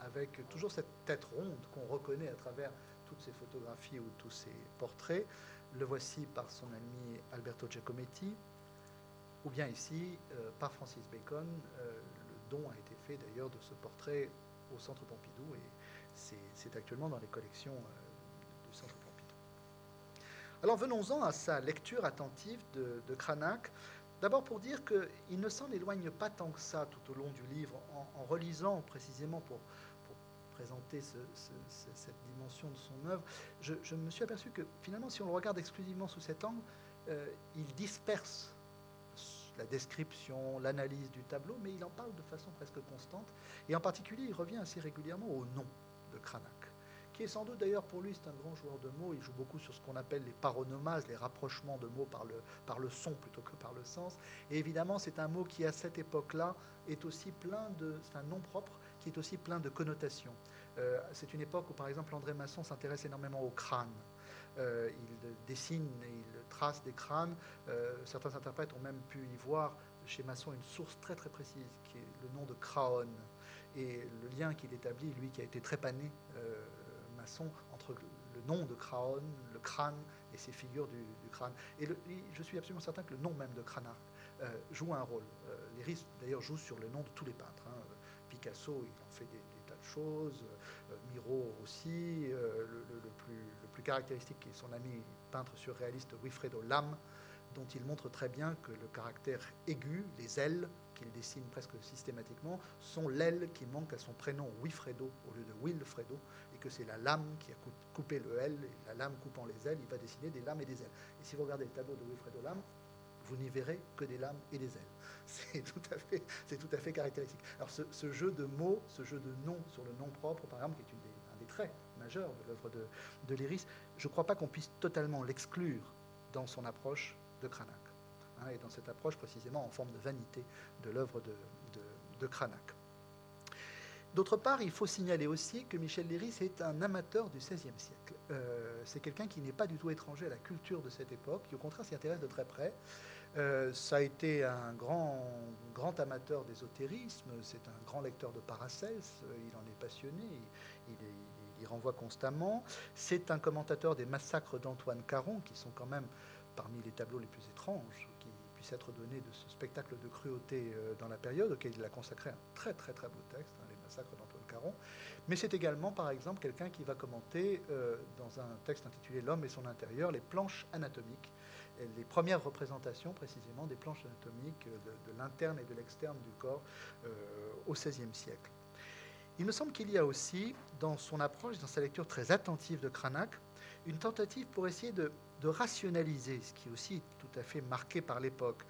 avec toujours cette tête ronde qu'on reconnaît à travers toutes ses photographies ou tous ses portraits. Le voici par son ami Alberto Giacometti, ou bien ici, par Francis Bacon, le don a été fait d'ailleurs de ce portrait au Centre Pompidou, et c'est actuellement dans les collections du Centre Pompidou. Alors venons-en à sa lecture attentive de, Cranach. D'abord pour dire qu'il ne s'en éloigne pas tant que ça tout au long du livre, en, relisant précisément pour, présenter cette dimension de son œuvre, je, me suis aperçu que finalement, si on le regarde exclusivement sous cet angle, euh, il disperse la description, l'analyse du tableau, mais il en parle de façon presque constante, et en particulier, il revient assez régulièrement au nom de Cranach qui est sans doute d'ailleurs pour lui, c'est un grand joueur de mots, il joue beaucoup sur ce qu'on appelle les paronomases, les rapprochements de mots par le, par le son plutôt que par le sens. Et évidemment, c'est un mot qui, à cette époque-là, est aussi plein de... C'est un nom propre qui est aussi plein de connotations. Euh, c'est une époque où, par exemple, André Masson s'intéresse énormément au crâne. Euh, il dessine il trace des crânes. Euh, certains interprètes ont même pu y voir chez Masson une source très très précise, qui est le nom de Craon. Et le lien qu'il établit, lui qui a été trépané entre le nom de Craon, le crâne et ces figures du, crâne. Et, je suis absolument certain que le nom même de Cranach euh, joue un rôle. Euh, les risques, d'ailleurs, jouent sur le nom de tous les peintres. Hein. Picasso, il en fait des, choses. Euh, Miro aussi. Le, plus, le, plus, caractéristique, est son ami peintre surréaliste Wilfredo Lam, dont il montre très bien que le caractère aigu, les ailes qu'il dessine presque systématiquement, sont l'aile qui manque à son prénom Wilfredo au lieu de Wilfredo, et que c'est la lame qui a coupé le L, et la lame coupant les ailes, il va dessiner des lames et des ailes. Et si vous regardez le tableau de Wilfredo Lam, vous n'y verrez que des lames et des ailes. (laughs) C'est tout à fait, caractéristique. Alors ce, jeu de mots, ce jeu de noms sur le nom propre, par exemple, qui est un des traits majeurs de l'œuvre de, de Léris, je ne crois pas qu'on puisse totalement l'exclure dans son approche de Cranach. Hein, et dans cette approche précisément en forme de vanité de l'œuvre de, de, Cranach. D'autre part, il faut signaler aussi que Michel Léris est un amateur du XVIe siècle. Euh, c'est quelqu'un qui n'est pas du tout étranger à la culture de cette époque, qui au contraire s'y intéresse de très près. Euh, ça a été un grand, grand amateur d'ésotérisme, c'est un grand lecteur de Paracels, euh, il en est passionné, il, y renvoie constamment. C'est un commentateur des massacres d'Antoine Caron, qui sont quand même parmi les tableaux les plus étranges qui puissent être donnés de ce spectacle de cruauté euh, dans la période, auquel il a consacré un très très très beau texte, hein, Les massacres d'Antoine Caron. Mais c'est également, par exemple, quelqu'un qui va commenter dans un texte intitulé L'homme et son intérieur, les planches anatomiques, les premières représentations précisément des planches anatomiques de, de l'interne et de l'externe du corps euh, au XVIe siècle. Il me semble qu'il y a aussi, dans son approche, dans sa lecture très attentive de Cranach, une tentative pour essayer de de rationaliser, ce qui est aussi tout à fait marqué par l'époque,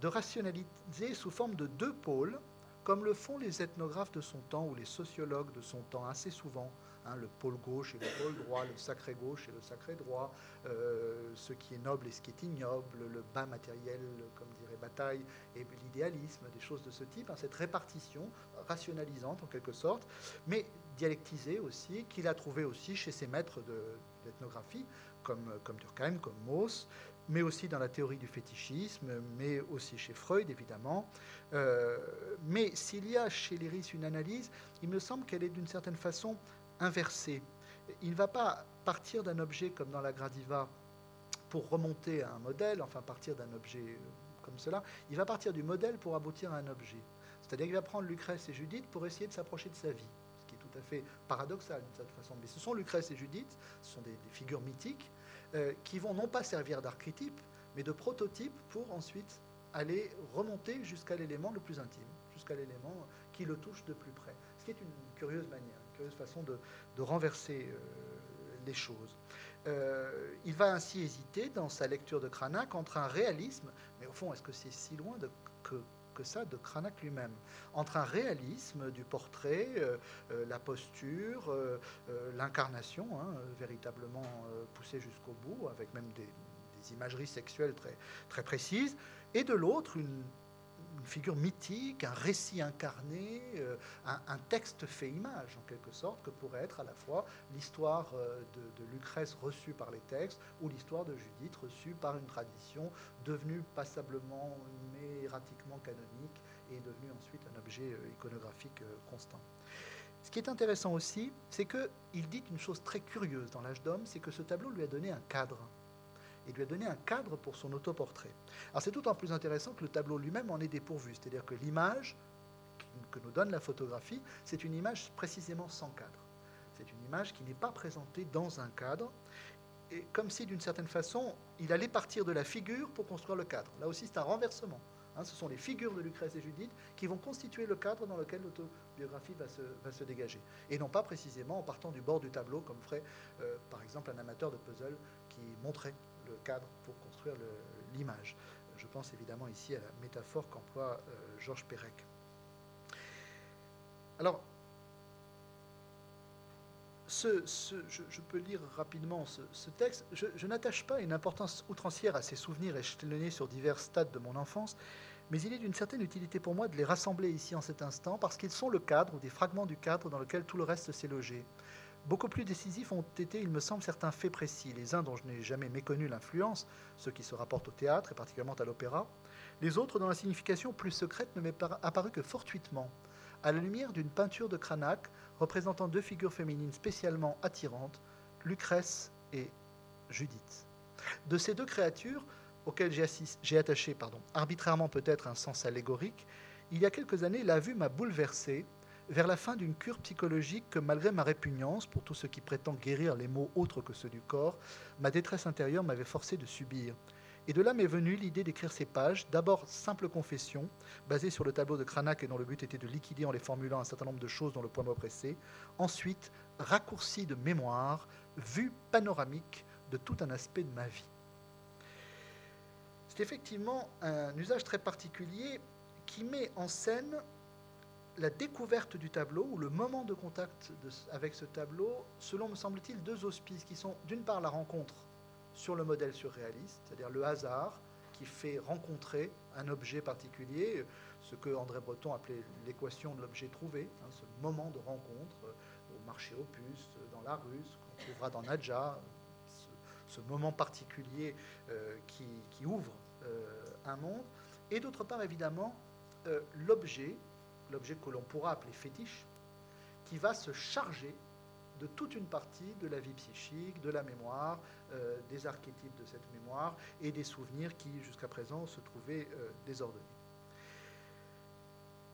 de rationaliser sous forme de deux pôles, comme le font les ethnographes de son temps ou les sociologues de son temps assez souvent. Hein, le pôle gauche et le pôle droit, le sacré gauche et le sacré droit, euh, ce qui est noble et ce qui est ignoble, le bas matériel, comme dirait Bataille, et l'idéalisme, des choses de ce type, hein, cette répartition rationalisante en quelque sorte, mais dialectisée aussi, qu'il a trouvé aussi chez ses maîtres d'ethnographie, comme, comme Durkheim, comme Mauss, mais aussi dans la théorie du fétichisme, mais aussi chez Freud, évidemment. Euh, mais s'il y a chez Léris une analyse, il me semble qu'elle est d'une certaine façon inversée. Il ne va pas partir d'un objet comme dans la Gradiva pour remonter à un modèle, enfin partir d'un objet euh, comme cela, il va partir du modèle pour aboutir à un objet. C'est-à-dire qu'il va prendre Lucrèce et Judith pour essayer de s'approcher de sa vie tout à fait paradoxal d'une certaine façon. Mais ce sont Lucrèce et Judith, ce sont des, figures mythiques, euh, qui vont non pas servir d'archétype, mais de prototype pour ensuite aller remonter jusqu'à l'élément le plus intime, jusqu'à l'élément qui le touche de plus près. Ce qui est une curieuse manière, une curieuse façon de, renverser euh, les choses. Euh, il va ainsi hésiter dans sa lecture de Cranach entre un réalisme, mais au fond, est-ce que c'est si loin de, que que ça de Cranach lui-même, entre un réalisme du portrait, euh, euh, la posture, euh, l'incarnation, hein, véritablement poussée jusqu'au bout, avec même des, des, imageries sexuelles très, très précises, et de l'autre, une, une figure mythique, un récit incarné, euh, un, texte fait image, en quelque sorte, que pourrait être à la fois l'histoire euh, de, Lucrèce reçue par les textes ou l'histoire de Judith reçue par une tradition devenue passablement, mais erratiquement canonique et devenue ensuite un objet euh, iconographique constant. Ce qui est intéressant aussi, c'est qu'il dit une chose très curieuse dans l'âge d'homme, c'est que ce tableau lui a donné un cadre. Et lui a donné un cadre pour son autoportrait. Alors c'est d'autant plus intéressant que le tableau lui-même en est dépourvu, c'est-à-dire que l'image que nous donne la photographie, c'est une image précisément sans cadre. C'est une image qui n'est pas présentée dans un cadre, et comme si d'une certaine façon, il allait partir de la figure pour construire le cadre. Là aussi, c'est un renversement. Hein. ce sont les figures de Lucrèce et Judith qui vont constituer le cadre dans lequel l'autobiographie va se, dégager. Et non pas précisément en partant du bord du tableau, comme ferait euh, par exemple un amateur de puzzle qui montrait le cadre pour construire l'image. Je pense évidemment ici à la métaphore qu'emploie euh, Georges Perec. Alors, je, peux lire rapidement ce, texte. Je, n'attache pas une importance outrancière à ces souvenirs échelonnés sur divers stades de mon enfance, mais il est d'une certaine utilité pour moi de les rassembler ici en cet instant, parce qu'ils sont le cadre ou des fragments du cadre dans lequel tout le reste s'est logé. Beaucoup plus décisifs ont été, il me semble, certains faits précis, les uns dont je n'ai jamais méconnu l'influence, ceux qui se rapportent au théâtre et particulièrement à l'opéra, les autres dont la signification plus secrète ne m'est apparue que fortuitement. À la lumière d'une peinture de Cranach représentant deux figures féminines spécialement attirantes, Lucrèce et Judith. De ces deux créatures, auxquelles j'ai attaché pardon, arbitrairement peut-être un sens allégorique, il y a quelques années, la vue m'a bouleversé vers la fin d'une cure psychologique que, malgré ma répugnance pour tout ce qui prétend guérir les maux autres que ceux du corps, ma détresse intérieure m'avait forcé de subir. Et de là m'est venue l'idée d'écrire ces pages, d'abord simple confession, basée sur le tableau de Cranach et dont le but était de liquider en les formulant un certain nombre de choses dont le point m'oppressait, ensuite raccourci de mémoire, vue panoramique de tout un aspect de ma vie. C'est effectivement un usage très particulier qui met en scène la découverte du tableau ou le moment de contact avec ce tableau, selon, me semble-t-il, deux auspices qui sont d'une part la rencontre sur le modèle surréaliste, c'est-à-dire le hasard qui fait rencontrer un objet particulier, ce que André Breton appelait l'équation de l'objet trouvé, hein, ce moment de rencontre euh, au marché opus, dans la rue, ce qu'on trouvera dans Nadja, ce, moment particulier euh, qui, ouvre euh, un monde, et d'autre part évidemment l'objet, l'objet que l'on pourra appeler fétiche, qui va se charger de toute une partie de la vie psychique, de la mémoire, euh, des archétypes de cette mémoire et des souvenirs qui, jusqu'à présent, se trouvaient euh, désordonnés.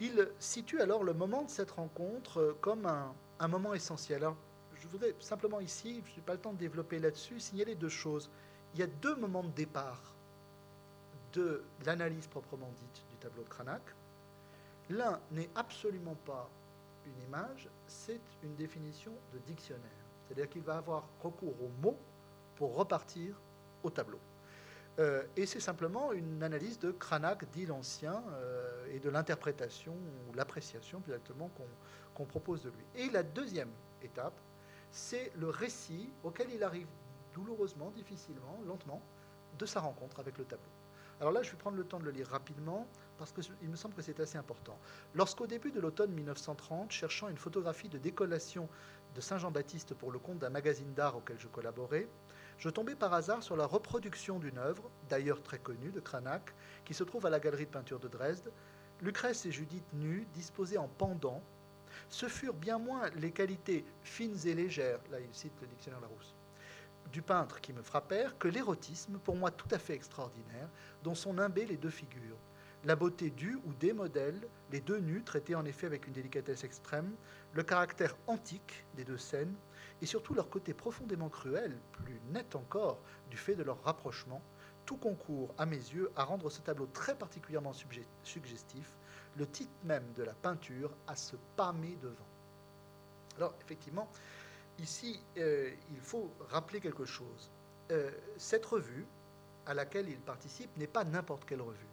Il situe alors le moment de cette rencontre euh, comme un, un moment essentiel. Alors, je voudrais simplement ici, je n'ai pas le temps de développer là-dessus, signaler deux choses. Il y a deux moments de départ de l'analyse proprement dite du tableau de Cranach. L'un n'est absolument pas une image, c'est une définition de dictionnaire. C'est-à-dire qu'il va avoir recours aux mots pour repartir au tableau. Euh, et c'est simplement une analyse de Cranach, dit l'ancien, euh, et de l'interprétation ou l'appréciation plus exactement qu'on propose de lui. Et la deuxième étape, c'est le récit auquel il arrive douloureusement, difficilement, lentement, de sa rencontre avec le tableau. Alors là, je vais prendre le temps de le lire rapidement parce qu'il me semble que c'est assez important. Lorsqu'au début de l'automne 1930, cherchant une photographie de décollation de Saint-Jean-Baptiste pour le compte d'un magazine d'art auquel je collaborais, je tombais par hasard sur la reproduction d'une œuvre, d'ailleurs très connue, de Cranach, qui se trouve à la galerie de peinture de Dresde, Lucrèce et Judith nues, disposées en pendant. Ce furent bien moins les qualités fines et légères, là il cite le dictionnaire Larousse, du peintre qui me frappèrent que l'érotisme, pour moi tout à fait extraordinaire, dont sont nimbées les deux figures. La beauté du ou des modèles, les deux nus traités en effet avec une délicatesse extrême, le caractère antique des deux scènes, et surtout leur côté profondément cruel, plus net encore du fait de leur rapprochement, tout concourt, à mes yeux, à rendre ce tableau très particulièrement suggestif, le titre même de la peinture à se pâmer devant. Alors, effectivement, ici, euh, il faut rappeler quelque chose. Euh, cette revue, à laquelle il participe, n'est pas n'importe quelle revue.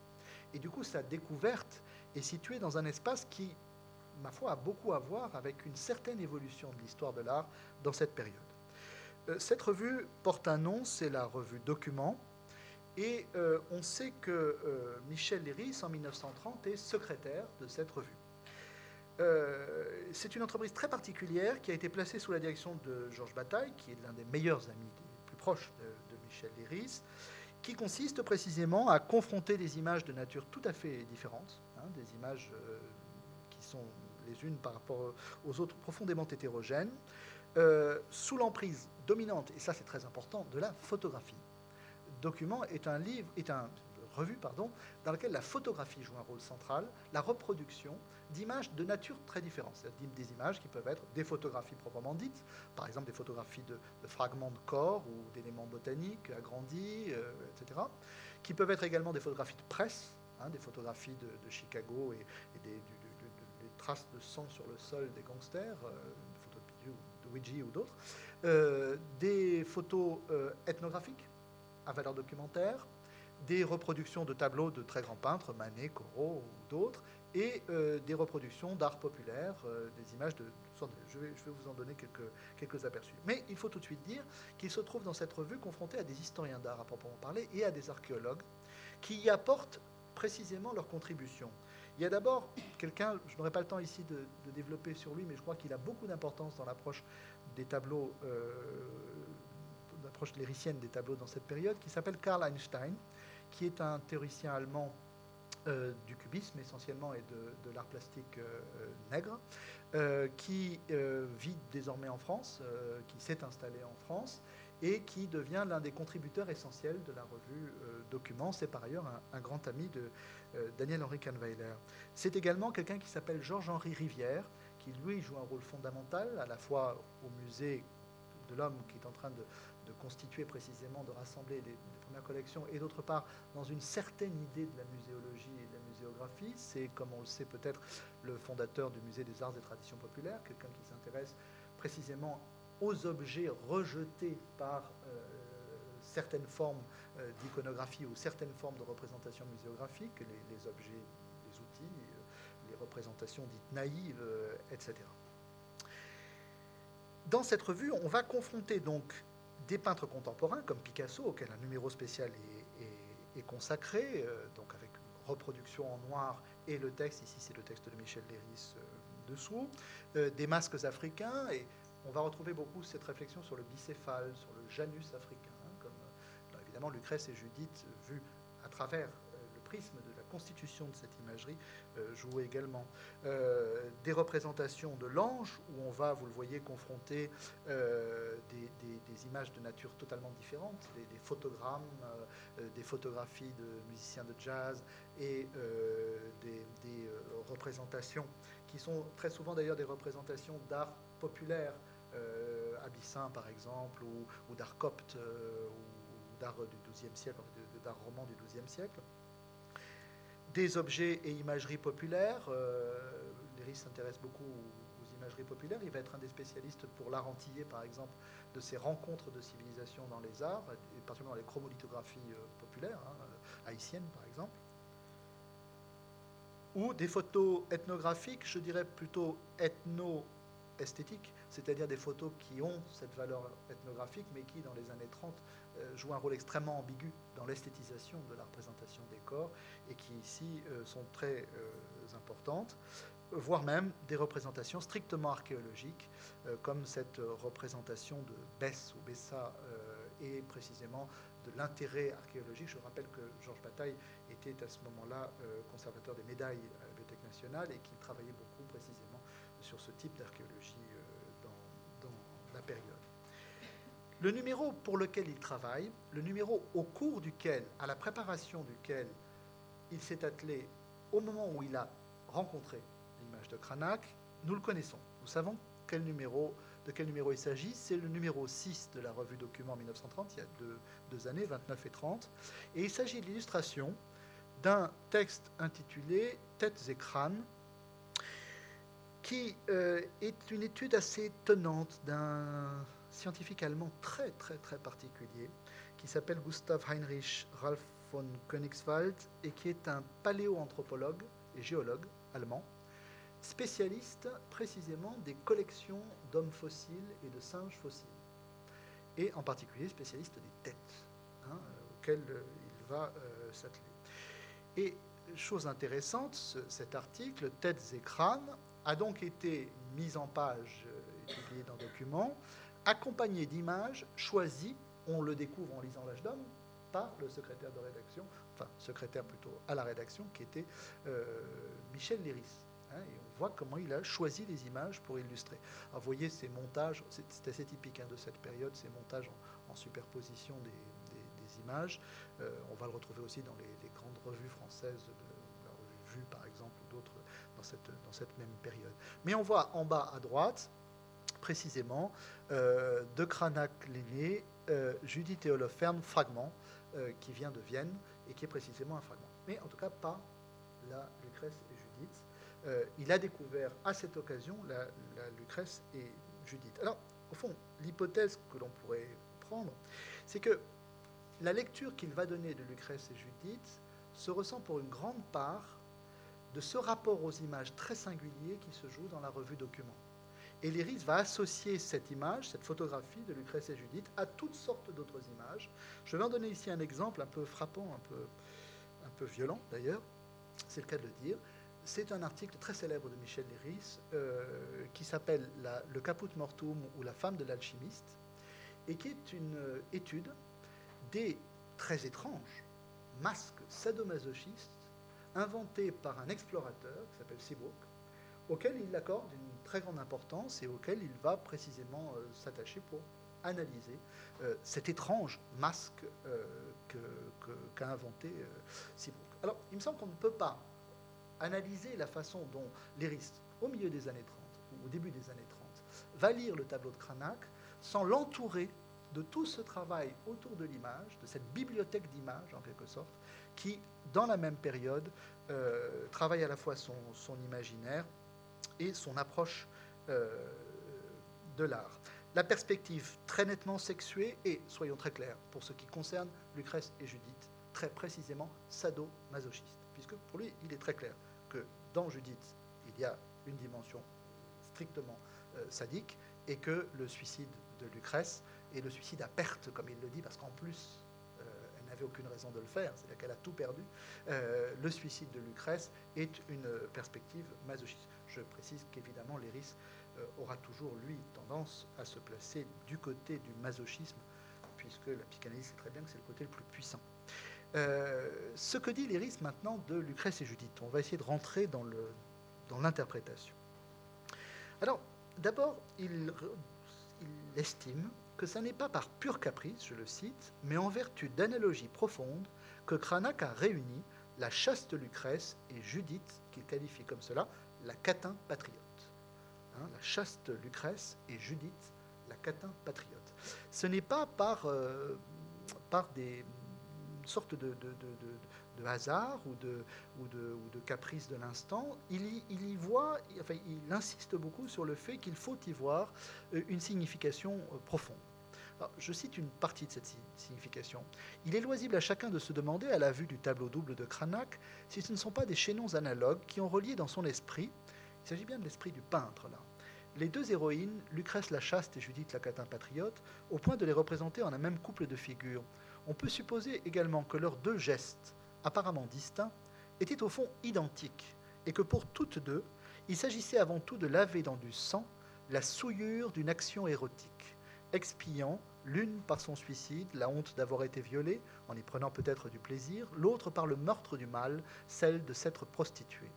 Et du coup, sa découverte est située dans un espace qui, ma foi, a beaucoup à voir avec une certaine évolution de l'histoire de l'art dans cette période. Euh, cette revue porte un nom, c'est la revue Document, et euh, on sait que euh, Michel Léris, en 1930, est secrétaire de cette revue. c'est une entreprise très particulière qui a été placée sous la direction de Georges Bataille, qui est l'un des meilleurs amis, des plus proches de, de Michel Léris, qui consiste précisément à confronter des images de nature tout à fait différentes, hein, des images euh, qui sont les unes par rapport aux autres profondément hétérogènes, euh, sous l'emprise dominante, et ça c'est très important, de la photographie, document est un livre, est un revue pardon, dans laquelle la photographie joue un rôle central, la reproduction d'images de nature très différente, c'est-à-dire des images qui peuvent être des photographies proprement dites, par exemple des photographies de, fragments de corps ou d'éléments botaniques agrandis, euh, etc., qui peuvent être également des photographies de presse, hein, des photographies de, Chicago et, des, traces de sang sur le sol des gangsters, euh, photos de Ouija ou d'autres, euh, des photos ethnographiques à valeur documentaire, des reproductions de tableaux de très grands peintres, Manet, Corot ou d'autres, et euh, des reproductions d'art populaire, euh, des images de... Je vais, vous en donner quelques, quelques aperçus. Mais il faut tout de suite dire qu'il se trouve dans cette revue confronté à des historiens d'art à proprement parler et à des archéologues qui y apportent précisément leur contribution. Il y a d'abord quelqu'un, je n'aurai pas le temps ici de, développer sur lui, mais je crois qu'il a beaucoup d'importance dans l'approche des tableaux, euh, l'approche léricienne des tableaux dans cette période, qui s'appelle Karl Einstein, qui est un théoricien allemand euh, du cubisme essentiellement et de, l'art plastique euh, nègre, euh, qui vit désormais en France, qui s'est installé en France et qui devient l'un des contributeurs essentiels de la revue Documents. C'est par ailleurs un, grand ami de Daniel-Henri Kahnweiler. C'est également quelqu'un qui s'appelle Georges-Henri Rivière, qui lui joue un rôle fondamental à la fois au musée de l'homme qui est en train de, constituer précisément, de rassembler des, premières collections, et d'autre part dans une certaine idée de la muséologie et de la muséographie. C'est, comme on le sait peut-être, le fondateur du musée des arts et traditions populaires, quelqu'un qui s'intéresse précisément aux objets rejetés par euh, certaines formes euh, d'iconographie ou certaines formes de représentation muséographique, les, objets, les outils, euh, les représentations dites naïves, etc. Dans cette revue, on va confronter donc des peintres contemporains comme Picasso, auquel un numéro spécial est, consacré, euh, donc avec une reproduction en noir et le texte, ici c'est le texte de Michel Léris euh, dessous, euh, des masques africains, et on va retrouver beaucoup cette réflexion sur le bicéphale, sur le janus africain, comme évidemment Lucrèce et Judith, vu à travers prisme de constitution de cette imagerie euh, joue également. Euh, des représentations de l'ange, où on va, vous le voyez, confronter euh, des, images de nature totalement différente, des, photogrammes, des photographies de musiciens de jazz et des, représentations qui sont très souvent d'ailleurs des représentations d'art populaire, abyssin par exemple, ou, d'art copte, ou d'art du XIIe siècle, d'art roman du XIIe siècle des objets et imageries populaires. Euh, Léris s'intéresse beaucoup aux, imageries populaires. Il va être un des spécialistes pour l'art par exemple, de ces rencontres de civilisation dans les arts, et particulièrement les chromolithographies euh, populaires, hein, euh, haïtiennes, par exemple. Ou des photos ethnographiques, je dirais plutôt ethno-esthétiques, c'est-à-dire des photos qui ont cette valeur ethnographique, mais qui, dans les années 30, euh, jouent un rôle extrêmement ambigu dans l'esthétisation de la représentation des corps et qui ici euh, sont très euh, importantes, voire même des représentations strictement archéologiques, comme cette représentation de Bess ou Bessa et précisément de l'intérêt archéologique. Je rappelle que Georges Bataille était à ce moment-là conservateur des médailles à la Bibliothèque nationale et qu'il travaillait beaucoup précisément sur ce type d'archéologie période. Le numéro pour lequel il travaille, le numéro au cours duquel, à la préparation duquel il s'est attelé au moment où il a rencontré l'image de Cranach, nous le connaissons. Nous savons de quel numéro il s'agit. C'est le numéro 6 de la revue Document 1930, il y a deux, années, 29 et 30. Et il s'agit de l'illustration d'un texte intitulé Têtes et crânes, qui euh, est une étude assez étonnante d'un scientifique allemand très très très particulier qui s'appelle Gustav Heinrich Ralph von Königswald et qui est un paléoanthropologue et géologue allemand, spécialiste précisément des collections d'hommes fossiles et de singes fossiles, et en particulier spécialiste des têtes, hein, auxquelles euh, il va euh, s'atteler. Et chose intéressante, cet article, Têtes et crânes, a donc été mis en page et euh, publié dans Documents accompagné d'images choisies, on le découvre en lisant L'âge d'homme, par le secrétaire de rédaction, enfin secrétaire plutôt à la rédaction, qui était euh, Michel Léris. Hein, et on voit comment il a choisi les images pour illustrer. Alors, vous voyez ces montages, c'est assez typique hein, de cette période, ces montages en, superposition des, images. on va le retrouver aussi dans les, grandes revues françaises, la revue Vue par exemple, ou d'autres dans cette, même période. Mais on voit en bas à droite, précisément, de Cranach l'aîné, Judith et Holoferne, fragment, qui vient de Vienne et qui est précisément un fragment. Mais en tout cas, pas la Lucrèce et Judith. Euh, il a découvert à cette occasion la, Lucrèce et Judith. Alors, au fond, l'hypothèse que l'on pourrait prendre, c'est que la lecture qu'il va donner de Lucrèce et Judith se ressent pour une grande part de ce rapport aux images très singuliers qui se joue dans la revue Document. Et Léris va associer cette image, cette photographie de Lucrèce et Judith, à toutes sortes d'autres images. Je vais en donner ici un exemple un peu frappant, un peu, un peu violent d'ailleurs, c'est le cas de le dire. C'est un article très célèbre de Michel Léris euh, qui s'appelle Le Caput Mortum ou La femme de l'alchimiste et qui est une euh, étude des très étranges masques sadomasochistes inventés par un explorateur qui s'appelle Seabrook, auquel il accorde une très grande importance et auquel il va précisément euh, s'attacher pour analyser cet étrange masque qu'a inventé Seabrook. Alors, il me semble qu'on ne peut pas analyser la façon dont Léris, au milieu des années 30, ou au début des années 30, va lire le tableau de Cranach sans l'entourer de tout ce travail autour de l'image, de cette bibliothèque d'images en quelque sorte, qui, dans la même période, euh, travaille à la fois son, imaginaire et son approche euh, de l'art. La perspective très nettement sexuée et, soyons très clairs, pour ce qui concerne Lucrèce et Judith, très précisément sado-masochiste, puisque pour lui, il est très clair que dans Judith, il y a une dimension strictement euh, sadique, et que le suicide de Lucrèce est le suicide à perte, comme il le dit, parce qu'en plus, euh, elle n'avait aucune raison de le faire, c'est-à-dire qu'elle a tout perdu, euh, le suicide de Lucrèce est une perspective masochiste. Je précise qu'évidemment, Léris aura toujours, lui, tendance à se placer du côté du masochisme, puisque la psychanalyse sait très bien que c'est le côté le plus puissant. Euh, ce que dit Léris maintenant de Lucrèce et Judith. On va essayer de rentrer dans l'interprétation. Alors, d'abord, il, estime que ce n'est pas par pur caprice, je le cite, mais en vertu d'analogies profondes que Cranach a réuni la chaste Lucrèce et Judith, qu'il qualifie comme cela, la catin patriote. Hein, la chaste Lucrèce et Judith, la catin patriote. Ce n'est pas par, euh, par des, sorte de, hasard ou de, ou de, caprice de l'instant, il y, voit, enfin, il insiste beaucoup sur le fait qu'il faut y voir euh, une signification euh, profonde. je cite une partie de cette signification. Il est loisible à chacun de se demander, à la vue du tableau double de Cranach, si ce ne sont pas des chaînons analogues qui ont relié dans son esprit, il s'agit bien de l'esprit du peintre là, les deux héroïnes, Lucrèce la chaste et Judith la catin patriote, au point de les représenter en un même couple de figures, on peut supposer également que leurs deux gestes, apparemment distincts, étaient au fond identiques, et que pour toutes deux, il s'agissait avant tout de laver dans du sang la souillure d'une action érotique, expiant, l'une par son suicide, la honte d'avoir été violée, en y prenant peut-être du plaisir, l'autre par le meurtre du mal, celle de s'être prostituée.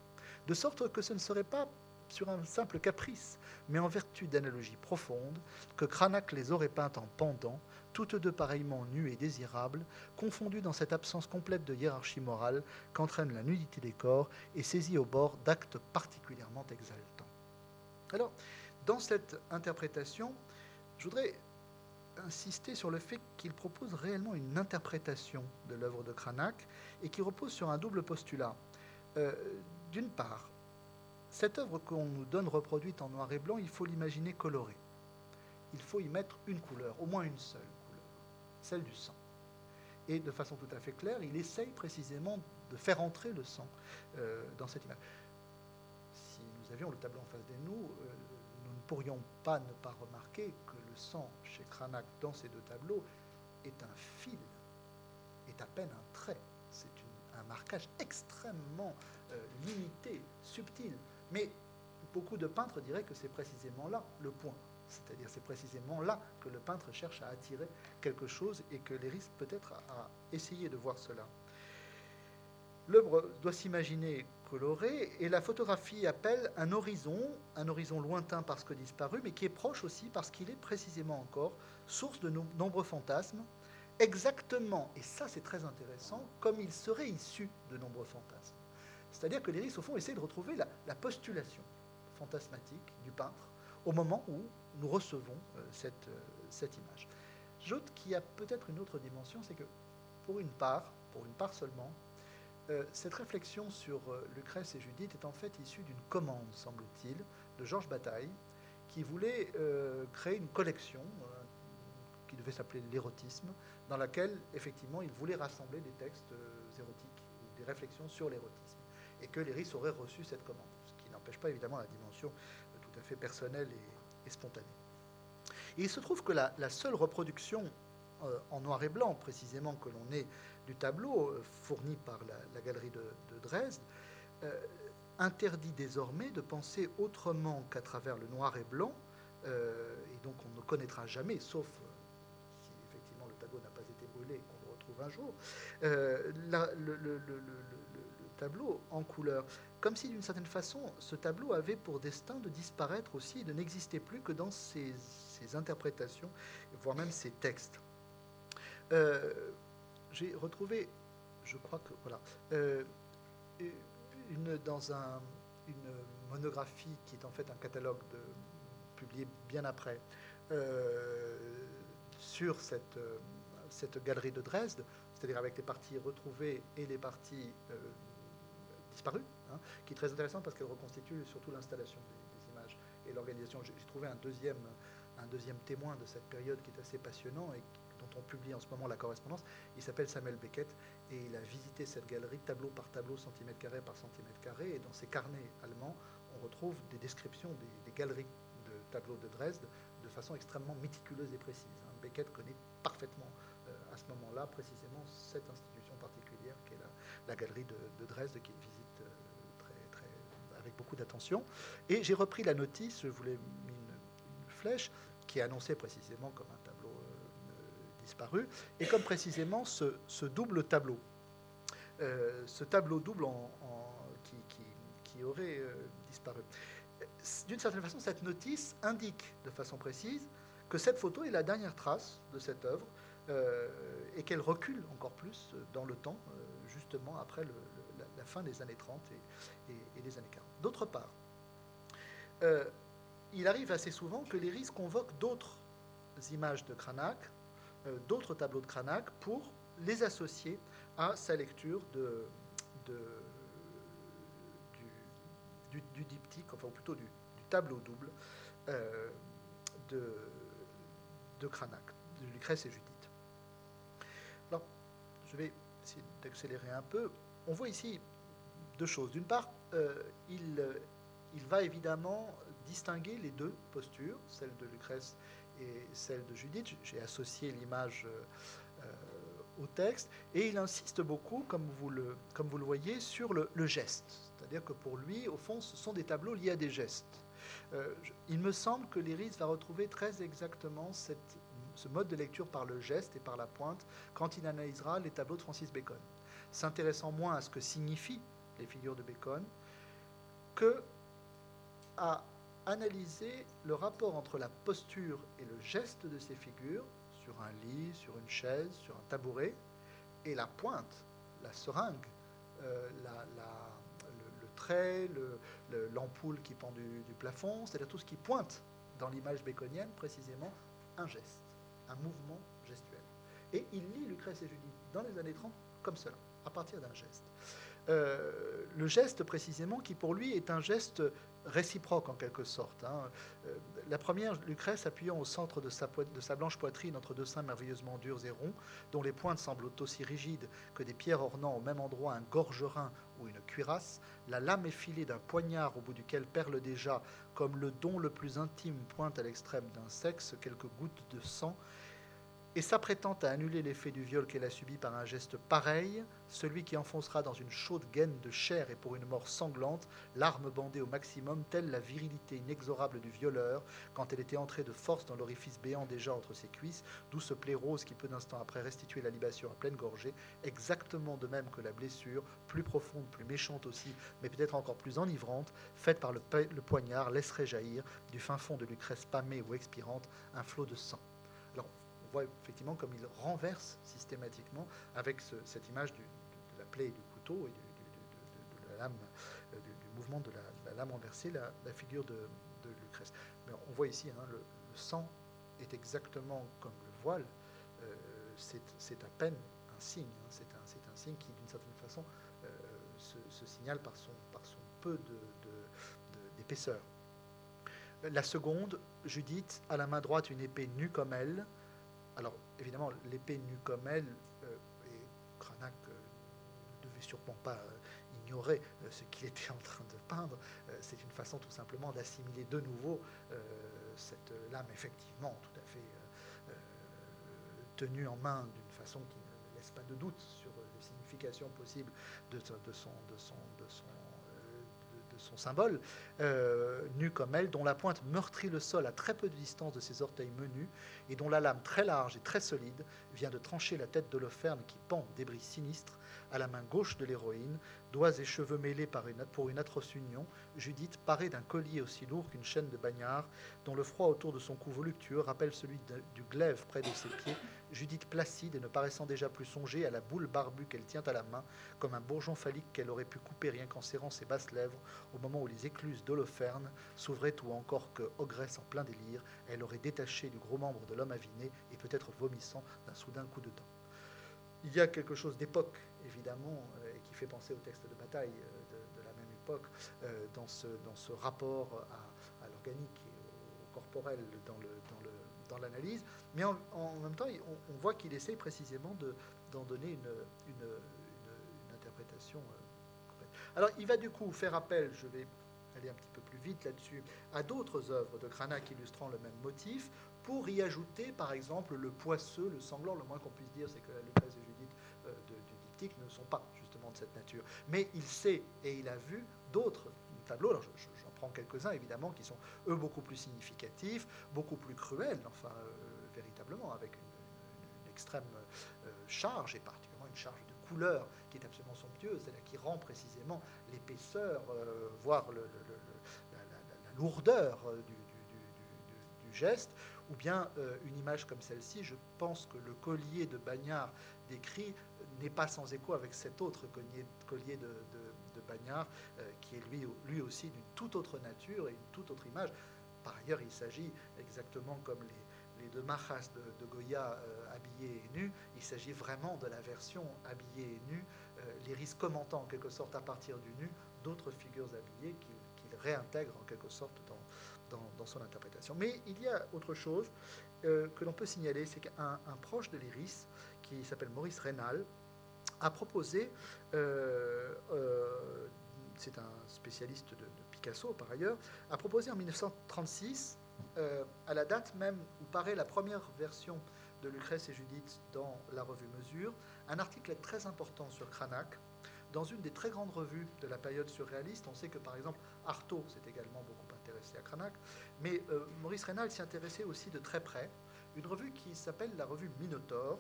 De sorte que ce ne serait pas sur un simple caprice, mais en vertu d'analogies profondes, que Cranach les aurait peintes en pendant, toutes deux pareillement nues et désirables, confondues dans cette absence complète de hiérarchie morale qu'entraîne la nudité des corps et saisies au bord d'actes particulièrement exaltants. Alors, dans cette interprétation, je voudrais insister sur le fait qu'il propose réellement une interprétation de l'œuvre de Cranach et qui repose sur un double postulat. Euh, d'une part, cette œuvre qu'on nous donne reproduite en noir et blanc, il faut l'imaginer colorée. Il faut y mettre une couleur, au moins une seule couleur, celle du sang. Et de façon tout à fait claire, il essaye précisément de faire entrer le sang euh, dans cette image. Si nous avions le tableau en face de nous, euh, nous ne pourrions pas ne pas remarquer que le sang chez Cranach dans ces deux tableaux est un fil, est à peine un trait. C'est un marquage extrêmement euh, limité, subtil. Mais beaucoup de peintres diraient que c'est précisément là le point. C'est-à-dire c'est précisément là que le peintre cherche à attirer quelque chose et que Léris peut-être a essayé de voir cela. L'œuvre doit s'imaginer colorée et la photographie appelle un horizon, un horizon lointain parce que disparu, mais qui est proche aussi parce qu'il est précisément encore source de nombreux fantasmes, exactement, et ça c'est très intéressant, comme il serait issu de nombreux fantasmes. C'est-à-dire que l'Iris, au fond, essaie de retrouver la, postulation fantasmatique du peintre au moment où nous recevons euh, euh, cette image. J'ajoute qu'il y a peut-être une autre dimension, c'est que pour une part, pour une part seulement, euh, cette réflexion sur Lucrèce et Judith est en fait issue d'une commande, semble-t-il, de Georges Bataille, qui voulait créer une collection qui devait s'appeler l'érotisme, dans laquelle, effectivement, il voulait rassembler des textes érotiques, des réflexions sur l'érotisme et que Léris aurait reçu cette commande, ce qui n'empêche pas évidemment la dimension tout à fait personnelle et, spontanée. Il se trouve que la, seule reproduction euh, en noir et blanc, précisément, que l'on ait du tableau euh, fourni par la, galerie de, Dresde, euh, interdit désormais de penser autrement qu'à travers le noir et blanc, et donc on ne connaîtra jamais, sauf si effectivement le tableau n'a pas été brûlé et qu'on le retrouve un jour, le, tableau en couleur, comme si d'une certaine façon ce tableau avait pour destin de disparaître aussi et de n'exister plus que dans ses, interprétations, voire même ses textes. Euh, j'ai retrouvé, je crois que voilà, euh, une, dans un, une monographie qui est en fait un catalogue publié bien après euh, sur cette, cette galerie de Dresde, c'est-à-dire avec les parties retrouvées et les parties disparu, hein, qui est très intéressant parce qu'elle reconstitue surtout l'installation des, images et l'organisation. J'ai trouvé un deuxième, un deuxième témoin de cette période qui est assez passionnant et dont on publie en ce moment la correspondance. Il s'appelle Samuel Beckett et il a visité cette galerie tableau par tableau, centimètre carré par centimètre carré. Et dans ses carnets allemands, on retrouve des descriptions des, galeries de tableaux de Dresde de façon extrêmement méticuleuse et précise. Hein. Beckett connaît parfaitement euh, à ce moment-là précisément cette institution particulière qu'est la, la, galerie de, de Dresde qu'il visite avec beaucoup d'attention. Et j'ai repris la notice, je voulais mis une, flèche qui annonçait précisément comme un euh, et comme précisément ce, double tableau. Euh, ce tableau double qui, aurait euh, disparu. D'une certaine façon, cette notice indique de façon précise que cette photo est la dernière trace de cette œuvre et qu'elle recule encore plus dans le temps, justement après la, fin des années 30 et, et, des années 40. D'autre part, euh, il arrive assez souvent que l'Iris convoque d'autres images de Cranach, euh, d'autres tableaux de Cranach, pour les associer à sa lecture du, diptyque, enfin plutôt du, tableau double euh, de, de Cranach, de Lucrèce et Judith. Alors, je vais essayer d'accélérer un peu. On voit ici deux choses. D'une part, euh, il, euh, il, va évidemment distinguer les deux postures, celle de Lucrèce et celle de Judith. J'ai associé l'image euh, au texte, et il insiste beaucoup, comme vous le, comme vous le voyez, sur le, geste. C'est-à-dire que pour lui, au fond, ce sont des tableaux liés à des gestes. il me semble que l'Iris va retrouver très exactement cette, ce mode de lecture par le geste et par la pointe quand il analysera les tableaux de Francis Bacon, s'intéressant moins à ce que signifient les figures de Bacon, que à analyser le rapport entre la posture et le geste de ces figures sur un lit, sur une chaise, sur un tabouret, et la pointe, la seringue, euh, le, trait, l'ampoule qui pend du, plafond, c'est-à-dire tout ce qui pointe dans l'image baconienne précisément un geste, un mouvement gestuel. Et il lit Lucrèce et Judith dans les années 30 comme cela, à partir d'un geste. Euh, le geste précisément qui pour lui est un geste réciproque en quelque sorte. Hein. Euh, la première, Lucrèce, appuyant au centre de sa, de sa, blanche poitrine entre deux seins merveilleusement durs et ronds, dont les pointes semblent aussi rigides que des pierres ornant au même endroit un gorgerin ou une cuirasse, la lame effilée d'un poignard au bout duquel perle déjà, comme le don le plus intime pointe à l'extrême d'un sexe, quelques gouttes de sang, et s'apprêtant à annuler l'effet du viol qu'elle a subi par un geste pareil, celui qui enfoncera dans une chaude gaine de chair et pour une mort sanglante, l'arme bandée au maximum, telle la virilité inexorable du violeur, quand elle était entrée de force dans l'orifice béant déjà entre ses cuisses, d'où ce plaie rose qui peu d'instants après restituait la libation à pleine gorgée, exactement de même que la blessure, plus profonde, plus méchante aussi, mais peut-être encore plus enivrante, faite par le, le poignard, laisserait jaillir du fin fond de Lucrèce pâmée ou expirante un flot de sang voit effectivement comme il renverse systématiquement avec cette image de la plaie et du couteau et du, de, la lame, euh, du, mouvement de la, lame renversée, la, figure de, Lucrèce. Mais on voit ici, hein, le, sang est exactement comme le voile, euh, c'est à peine un signe, hein. c'est un, signe qui d'une certaine façon euh, se, signale par son, peu d'épaisseur. La seconde, Judith, a la main droite une épée nue comme elle. Alors, évidemment, l'épée nue comme elle, euh, et Cranach euh, ne devait sûrement pas euh, ignorer ce qu'il (laughs) était en train de peindre. C'est une façon tout simplement d'assimiler de nouveau cette lame, effectivement, tout à fait tenue en main d'une façon qui ne laisse pas de doute sur les significations possibles de, de, son, de, son, de son son symbole, euh, nu comme elle, dont la pointe meurtrit le sol à très peu de distance de ses orteils menus, et dont la lame très large et très solide vient de trancher la tête d'Holoferne qui pend, débris sinistres, à la main gauche de l'héroïne, doigts et cheveux mêlés pour une atroce union, Judith parée d'un collier aussi lourd qu'une chaîne de bagnard, dont le froid autour de son cou voluptueux rappelle celui du glaive près de ses pieds, Judith placide et ne paraissant déjà plus songer à la boule barbue qu'elle tient à la main, comme un bourgeon phallique qu'elle aurait pu couper rien qu'en serrant ses basses lèvres, au moment où les écluses d'Holoferne s'ouvraient ou encore que, ogresse en plein délire, elle aurait détaché du gros membre de l'homme aviné et peut-être vomissant d'un soudain coup de dent. Il y a quelque chose d'époque, évidemment, euh, et qui fait penser au texte de bataille euh, de, la même époque, euh, dans, ce, dans ce rapport à, l'organique et au corporel dans le, dans le dans l'analyse, mais en, même temps, on, voit qu'il essaye précisément d'en donner une, une, interprétation. Alors, il va du coup faire appel, je vais aller un petit peu plus vite là-dessus, à d'autres œuvres de Cranach illustrant le même motif, pour y ajouter, par exemple, le poisseux, le sanglant. Le moins qu'on puisse dire, c'est que euh, ne sont pas justement de cette nature. Mais il sait et il a vu d'autres tableaux. J'en prends quelques-uns, évidemment, qui sont, eux, beaucoup plus significatifs, beaucoup plus cruels, enfin, euh, véritablement, avec une, extrême euh, charge, et particulièrement une charge de couleur qui est absolument somptueuse, celle qui rend précisément l'épaisseur, voire le, la, lourdeur du, geste, ou bien euh, une image comme celle-ci, je pense que le collier de Bagnard décrit n'est pas sans écho avec cet autre collier, de, Bagnard, euh, qui est lui, lui aussi d'une toute autre nature et une toute autre image. Par ailleurs, il s'agit exactement comme les, deux Majas de, Goya euh, habillés et nus, il s'agit vraiment de la version habillée et nue, l'iris commentant en quelque sorte à partir du nu d'autres figures habillées qu'il réintègre en quelque sorte dans, son interprétation. Mais il y a autre chose euh, que l'on peut signaler, c'est qu'un proche de l'Iris, qui s'appelle Maurice Rénal, a proposé, euh, euh, c'est un spécialiste de, Picasso par ailleurs, a proposé en 1936, à la date même où paraît la première version de Lucrèce et Judith dans la revue Mesure, un article très important sur Cranach, dans une des très grandes revues de la période surréaliste. On sait que par exemple Artaud s'est également beaucoup intéressé à Cranach, mais euh, Maurice Reynal s'y intéressait aussi de très près. Une revue qui s'appelle la revue Minotaure.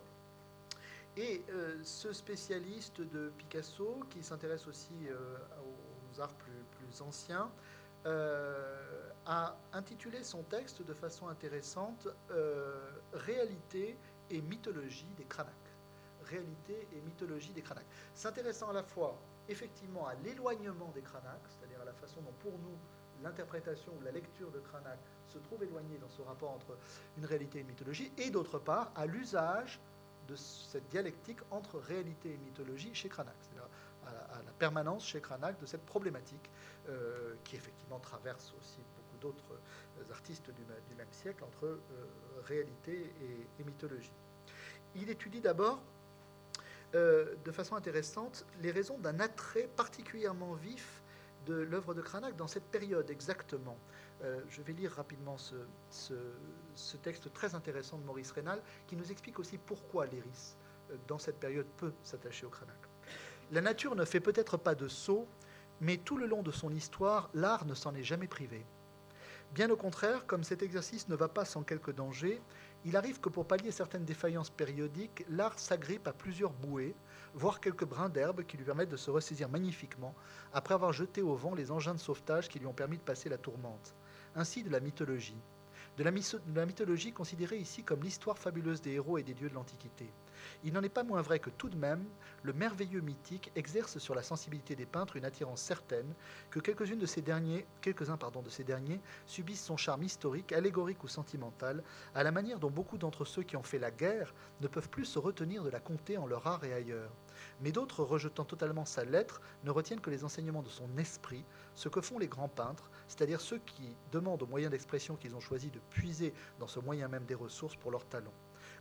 Et euh, ce spécialiste de Picasso, qui s'intéresse aussi euh, aux arts plus, anciens, a intitulé son texte de façon intéressante Réalité et mythologie des Cranach réalité et mythologie des Cranach. S'intéressant à la fois effectivement à l'éloignement des Cranach, c'est-à-dire à la façon dont pour nous l'interprétation ou la lecture de Cranach se trouve éloignée dans ce rapport entre une réalité et une mythologie, et d'autre part à l'usage de cette dialectique entre réalité et mythologie chez Cranach, c'est-à-dire à, la permanence chez Cranach de cette problématique euh, qui effectivement traverse aussi beaucoup d'autres euh, artistes du, même siècle entre euh, réalité et mythologie. Il étudie d'abord de façon intéressante les raisons d'un attrait particulièrement vif de l'œuvre de Cranach dans cette période exactement. Euh, je vais lire rapidement ce, texte très intéressant de Maurice Rénal qui nous explique aussi pourquoi l'Iris, euh, dans cette période, peut s'attacher au Cranach. La nature ne fait peut-être pas de saut, mais tout le long de son histoire, l'art ne s'en est jamais privé. Bien au contraire, comme cet exercice ne va pas sans quelques dangers, il arrive que pour pallier certaines défaillances périodiques, l'art s'agrippe à plusieurs bouées, voire quelques brins d'herbe qui lui permettent de se ressaisir magnifiquement après avoir jeté au vent les engins de sauvetage qui lui ont permis de passer la tourmente. Ainsi de la mythologie. de la mythologie considérée ici comme l'histoire fabuleuse des héros et des dieux de l'Antiquité. Il n'en est pas moins vrai que tout de même, le merveilleux mythique exerce sur la sensibilité des peintres une attirance certaine, que quelques-uns de ces derniers subissent son charme historique, allégorique ou sentimental, à la manière dont beaucoup d'entre ceux qui ont fait la guerre ne peuvent plus se retenir de la compter en leur art et ailleurs. Mais d'autres, rejetant totalement sa lettre, ne retiennent que les enseignements de son esprit, ce que font les grands peintres, c'est-à-dire ceux qui demandent aux moyens d'expression qu'ils ont choisi de puiser dans ce moyen même des ressources pour leur talent.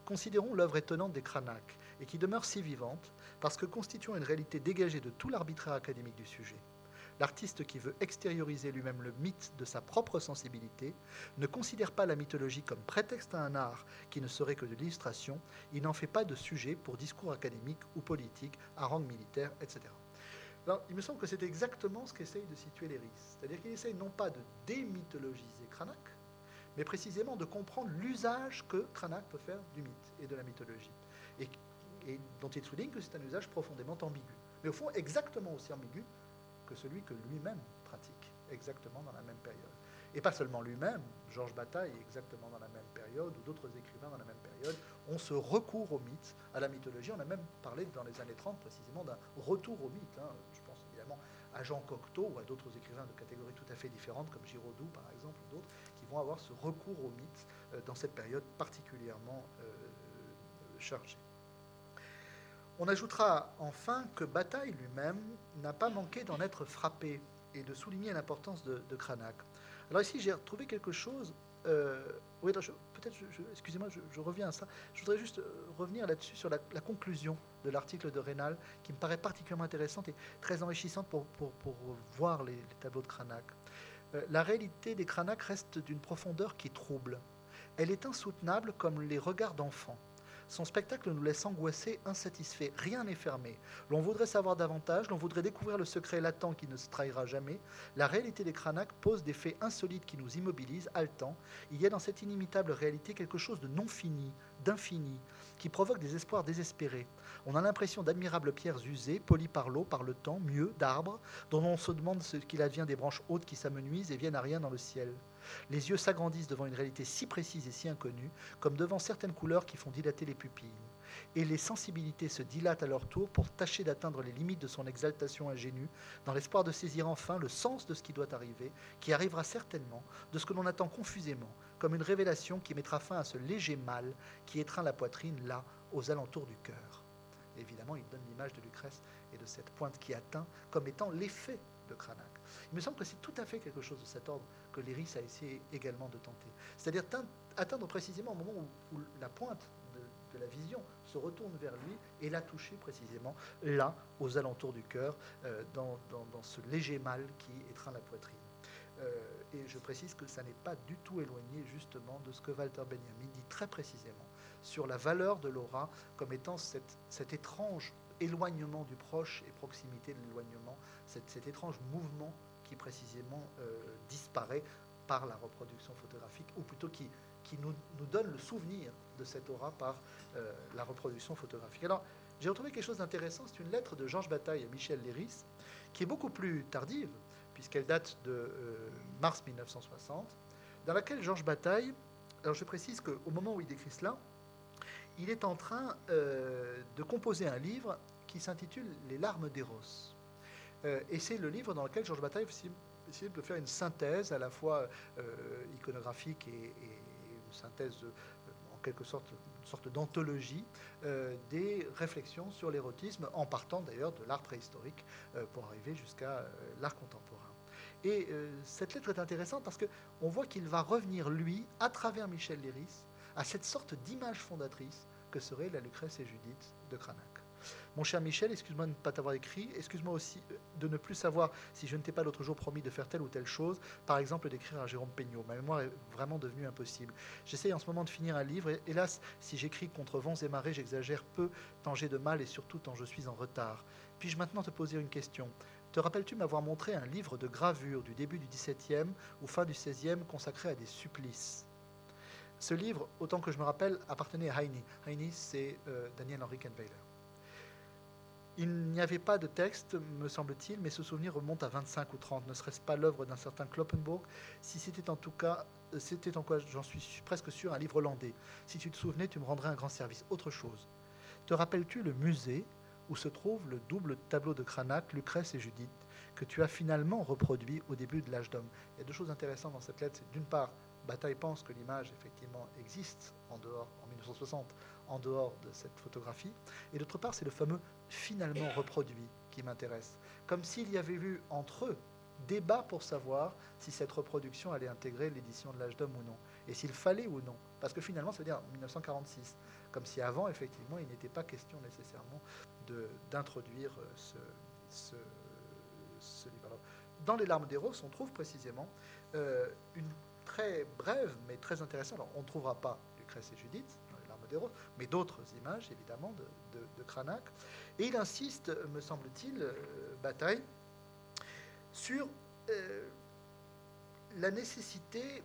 Considérons l'œuvre étonnante des Cranach, et qui demeure si vivante, parce que constituant une réalité dégagée de tout l'arbitraire académique du sujet. L'artiste qui veut extérioriser lui-même le mythe de sa propre sensibilité ne considère pas la mythologie comme prétexte à un art qui ne serait que de l'illustration, il n'en fait pas de sujet pour discours académiques ou politiques à rang militaire, etc. Il me semble que c'est exactement ce qu'essaye de situer Léris. C'est-à-dire qu'il essaye non pas de démythologiser Cranach, mais précisément de comprendre l'usage que Cranach peut faire du mythe et de la mythologie, et, dont il souligne que c'est un usage profondément ambigu, mais au fond exactement aussi ambigu que celui que lui-même pratique, exactement dans la même période. Et pas seulement lui-même, Georges Bataille exactement dans la même période, ou d'autres écrivains dans la même période, on se recourt au mythe, à la mythologie. On a même parlé dans les années 30 précisément d'un retour au mythe. Hein. Je pense évidemment à Jean Cocteau ou à d'autres écrivains de catégories tout à fait différentes, comme Giraudoux par exemple, ou d'autres, avoir ce recours au mythe euh, dans cette période particulièrement euh, chargée. On ajoutera enfin que Bataille lui-même n'a pas manqué d'en être frappé et de souligner l'importance de, de Cranach. Alors ici, j'ai retrouvé quelque chose. Euh, oui, peut-être, excusez-moi, je, reviens à ça. Je voudrais juste revenir là-dessus sur la, conclusion de l'article de Rénal, qui me paraît particulièrement intéressante et très enrichissante pour, pour, voir les, les, tableaux de Cranach. Euh, la réalité des Cranach reste d'une profondeur qui trouble. Elle est insoutenable comme les regards d'enfants. Son spectacle nous laisse angoissés, insatisfaits. Rien n'est fermé. L'on voudrait savoir davantage, l'on voudrait découvrir le secret latent qui ne se trahira jamais. La réalité des Cranach pose des faits insolites qui nous immobilisent, haletants. Il y a dans cette inimitable réalité quelque chose de non fini, d'infini, qui provoque des espoirs désespérés. On a l'impression d'admirables pierres usées, polies par l'eau, par le temps, mieux, d'arbres, dont on se demande ce qu'il advient des branches hautes qui s'amenuisent et viennent à rien dans le ciel. Les yeux s'agrandissent devant une réalité si précise et si inconnue, comme devant certaines couleurs qui font dilater les pupilles. Et les sensibilités se dilatent à leur tour pour tâcher d'atteindre les limites de son exaltation ingénue, dans l'espoir de saisir enfin le sens de ce qui doit arriver, qui arrivera certainement, de ce que l'on attend confusément, comme une révélation qui mettra fin à ce léger mal qui étreint la poitrine là, aux alentours du cœur évidemment, il donne l'image de Lucrèce et de cette pointe qui atteint comme étant l'effet de Cranach. Il me semble que c'est tout à fait quelque chose de cet ordre que Léris a essayé également de tenter. C'est-à-dire atteindre précisément au moment où, la pointe de, la vision se retourne vers lui et la toucher précisément là, aux alentours du cœur, euh, dans, ce léger mal qui étreint la poitrine. Euh, et je précise que ça n'est pas du tout éloigné justement de ce que Walter Benjamin dit très précisément sur la valeur de l'aura comme étant cet étrange éloignement du proche et proximité de l'éloignement, cet, étrange mouvement qui précisément euh, disparaît par la reproduction photographique, ou plutôt qui, nous, donne le souvenir de cette aura par euh, la reproduction photographique. Alors, j'ai retrouvé quelque chose d'intéressant, c'est une lettre de Georges Bataille à Michel Léris, qui est beaucoup plus tardive, puisqu'elle date de euh, mars 1960, dans laquelle Georges Bataille, alors je précise qu'au moment où il décrit cela, il est en train de composer un livre qui s'intitule Les larmes d'Eros. Euh, et c'est le livre dans lequel Georges Bataille essaie de faire une synthèse à la fois euh, iconographique et, une synthèse en quelque sorte une sorte d'anthologie des réflexions sur l'érotisme, en partant d'ailleurs de l'art préhistorique pour arriver jusqu'à l'art contemporain. Et cette lettre est intéressante parce qu'on voit qu'il va revenir, lui, à travers Michel Léris, à cette sorte d'image fondatrice que serait la Lucrèce et Judith de Cranach. Mon cher Michel, excuse-moi de ne pas t'avoir écrit, excuse-moi aussi de ne plus savoir si je ne t'ai pas l'autre jour promis de faire telle ou telle chose, par exemple d'écrire à Jérôme Peignot. Ma mémoire est vraiment devenue impossible. J'essaye en ce moment de finir un livre, et hélas, si j'écris contre vents et marées, j'exagère peu, tant j'ai de mal et surtout tant je suis en retard. Puis-je maintenant te poser une question? Te rappelles-tu m'avoir montré un livre de gravure du début du XVIIe ou fin du XVIe consacré à des supplices? Ce livre, autant que je me rappelle, appartenait à Heine. Heine, c'est euh, Daniel Henry Kahnweiler. Il n'y avait pas de texte, me semble-t-il, mais ce souvenir remonte à 25 ou 30. Ne serait-ce pas l'œuvre d'un certain Kloppenburg Si c'était en tout cas, euh, c'était en quoi, j'en suis presque sûr, un livre hollandais. Si tu te souvenais, tu me rendrais un grand service. Autre chose. Te rappelles-tu le musée où se trouve le double tableau de Cranach, Lucrèce et Judith, que tu as finalement reproduit au début de l'âge d'homme? Il y a deux choses intéressantes dans cette lettre. D'une part, Bataille pense que l'image effectivement existe en dehors, en 1960, en dehors de cette photographie. Et d'autre part, c'est le fameux finalement reproduit qui m'intéresse. Comme s'il y avait eu entre eux débat pour savoir si cette reproduction allait intégrer l'édition de l'âge d'homme ou non, et s'il fallait ou non. Parce que finalement, ça veut dire 1946, comme si avant, effectivement, il n'était pas question nécessairement d'introduire euh, ce, livre. dans Les larmes des roses, on trouve précisément euh, une très brève, mais très intéressante. Alors, on ne trouvera pas Lucrèce et Judith, mais d'autres images, évidemment, de, Cranach. Et il insiste, me semble-t-il, euh, Bataille, sur euh, la nécessité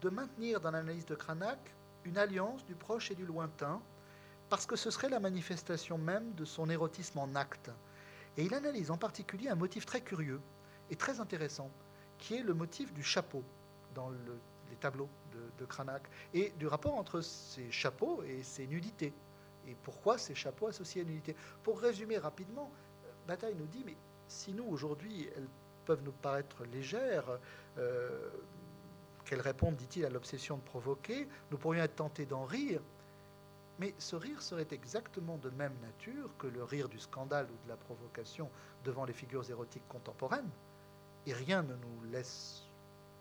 de maintenir dans l'analyse de Cranach une alliance du proche et du lointain, parce que ce serait la manifestation même de son érotisme en acte. Et il analyse en particulier un motif très curieux et très intéressant, qui est le motif du chapeau dans le les tableaux de, Cranach, et du rapport entre ces chapeaux et ces nudités. Et pourquoi ces chapeaux associés à nudité Pour résumer rapidement, Bataille nous dit, mais si nous, aujourd'hui, elles peuvent nous paraître légères, euh, qu'elles répondent, dit-il, à l'obsession de provoquer, nous pourrions être tentés d'en rire, mais ce rire serait exactement de même nature que le rire du scandale ou de la provocation devant les figures érotiques contemporaines, et rien ne nous laisse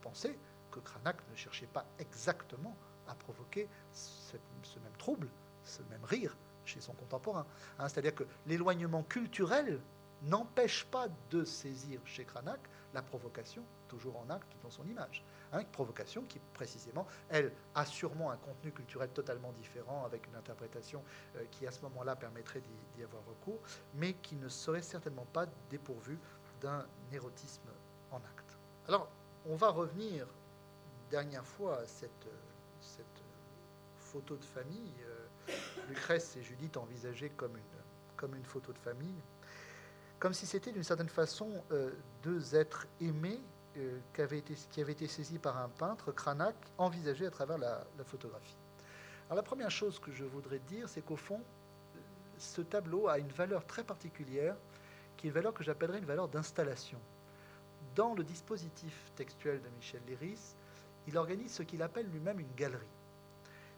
penser que Cranach ne cherchait pas exactement à provoquer ce, même trouble, ce même rire chez son contemporain. Hein, c'est-à-dire que l'éloignement culturel n'empêche pas de saisir chez Cranach la provocation, toujours en acte dans son image. Hein, provocation qui, précisément, elle, a sûrement un contenu culturel totalement différent, avec une interprétation euh, qui, à ce moment-là, permettrait d'y avoir recours, mais qui ne serait certainement pas dépourvue d'un érotisme en acte. Alors, on va revenir dernière fois cette, photo de famille, euh, Lucrèce et Judith envisagées comme une, photo de famille, comme si c'était d'une certaine façon euh, deux êtres aimés euh, qui, avaient été, qui avaient été saisis par un peintre, Cranach, envisagés à travers la, la photographie. Alors la première chose que je voudrais dire, c'est qu'au fond, ce tableau a une valeur très particulière, qui est une valeur que j'appellerais une valeur d'installation. Dans le dispositif textuel de Michel Léris, il organise ce qu'il appelle lui-même une galerie.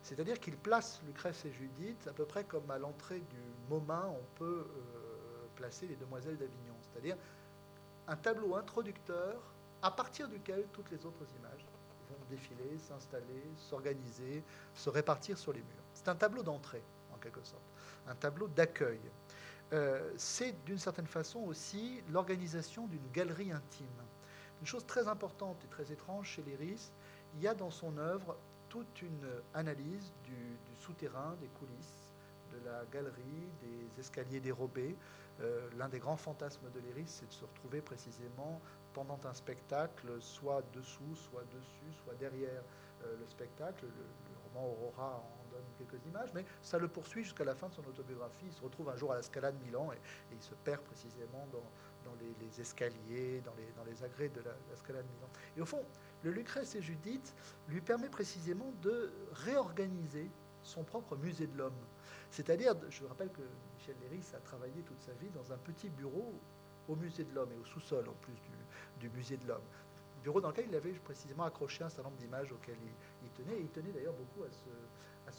C'est-à-dire qu'il place Lucrèce et Judith à peu près comme à l'entrée du MoMA, on peut euh, placer les demoiselles d'Avignon. C'est-à-dire un tableau introducteur à partir duquel toutes les autres images vont défiler, s'installer, s'organiser, se répartir sur les murs. C'est un tableau d'entrée, en quelque sorte, un tableau d'accueil. Euh, c'est d'une certaine façon aussi l'organisation d'une galerie intime. Une chose très importante et très étrange chez l'Iris, il y a dans son œuvre toute une analyse du, souterrain, des coulisses, de la galerie, des escaliers dérobés. Euh, l'un des grands fantasmes de l'Iris, c'est de se retrouver précisément pendant un spectacle, soit dessous, soit dessus, soit derrière euh, le spectacle. Le, roman Aurora en donne quelques images, mais ça le poursuit jusqu'à la fin de son autobiographie. Il se retrouve un jour à la Scala de Milan et, il se perd précisément dans, les, escaliers, dans les, dans agrès de la, la Scala de. Et au fond, le Lucrèce et Judith lui permet précisément de réorganiser son propre musée de l'homme. C'est-à-dire, je rappelle que Michel Léris a travaillé toute sa vie dans un petit bureau au musée de l'homme et au sous-sol en plus du, musée de l'homme. Bureau dans lequel il avait précisément accroché un certain nombre d'images auxquelles il, tenait, et il tenait d'ailleurs beaucoup à ce,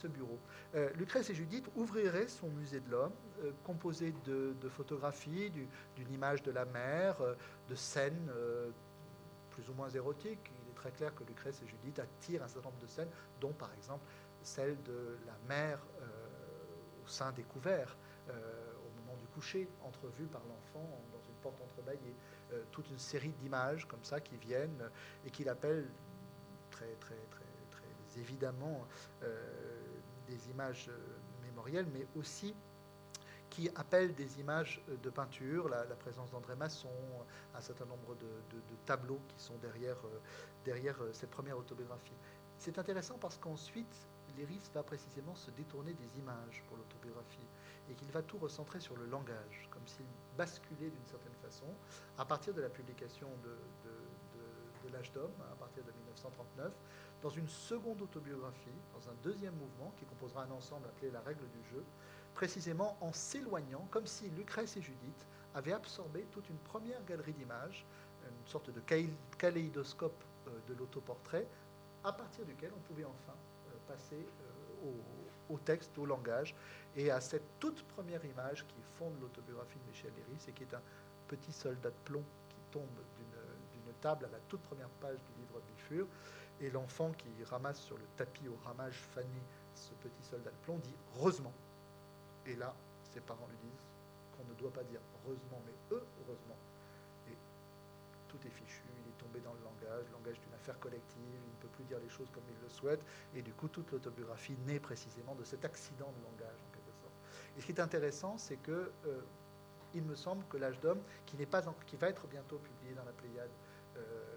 bureau. Euh, Lucrèce et Judith ouvriraient son musée de l'homme, euh, composé de, photographies, d'une image de la mer, euh, de scènes plus ou moins érotiques très clair que Lucrèce et Judith attirent un certain nombre de scènes, dont par exemple celle de la euh, au sein découvert, au moment du coucher, entrevue par l'enfant dans une porte entrebâillée. Toute une série d'images comme ça qui viennent et qu'il appelle très, très, très évidemment des images mémorielles, mais aussi qui appelle des images de peinture, la, présence d'André Masson, un certain nombre de, tableaux qui sont derrière, euh, derrière euh, cette première autobiographie. C'est intéressant parce qu'ensuite, Léris va précisément se détourner des images pour l'autobiographie et qu'il va tout recentrer sur le langage, comme s'il basculait d'une certaine façon, à partir de la publication de l'âge d'homme, à partir de 1939, dans une seconde autobiographie, dans un deuxième mouvement qui composera un ensemble appelé La règle du jeu, précisément en s'éloignant, comme si Lucrèce et Judith avaient absorbé toute une première galerie d'images, une sorte de kaléidoscope euh, de l'autoportrait, à partir duquel on pouvait enfin euh, passer euh, au, texte, au langage, et à cette toute première image qui fonde l'autobiographie de Michel Léris et qui est un petit soldat de plomb qui tombe table à la toute première page du livre Bifur, et l'enfant qui ramasse sur le tapis au ramage fané ce petit soldat de plomb dit heureusement. Et là, ses parents lui disent qu'on ne doit pas dire heureusement, mais heureusement. Et tout est fichu, il est tombé dans le langage, le langage d'une affaire collective, il ne peut plus dire les choses comme il le souhaite, et du coup, toute l'autobiographie naît précisément de cet accident de langage, en quelque sorte. Et ce qui est intéressant, c'est que euh, il me semble que l'âge d'homme, qui, qui va être bientôt publié dans la Pléiade, euh,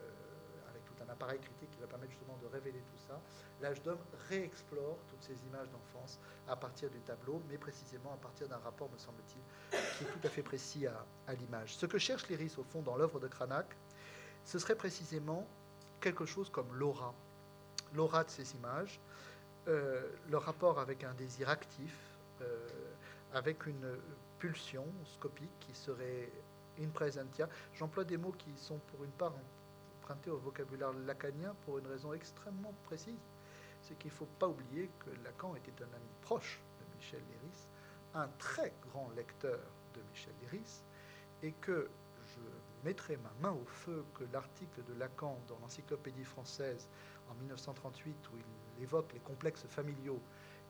un appareil critique qui va permettre justement de révéler tout ça. L'âge d'homme réexplore toutes ces images d'enfance à partir du tableau, mais précisément à partir d'un rapport, me semble-t-il, qui est tout à fait précis à, l'image. Ce que cherche Léris, au fond, dans l'œuvre de Cranach, ce serait précisément quelque chose comme l'aura, l'aura de ces images, euh, le rapport avec un désir actif, euh, avec une pulsion scopique qui serait in presentia. J'emploie des mots qui sont pour une part au vocabulaire lacanien pour une raison extrêmement précise. C'est qu'il ne faut pas oublier que Lacan était un ami proche de Michel Léris, un très grand lecteur de Michel Léris, et que je mettrai ma main au feu que l'article de Lacan dans l'Encyclopédie française en 1938, où il évoque les complexes familiaux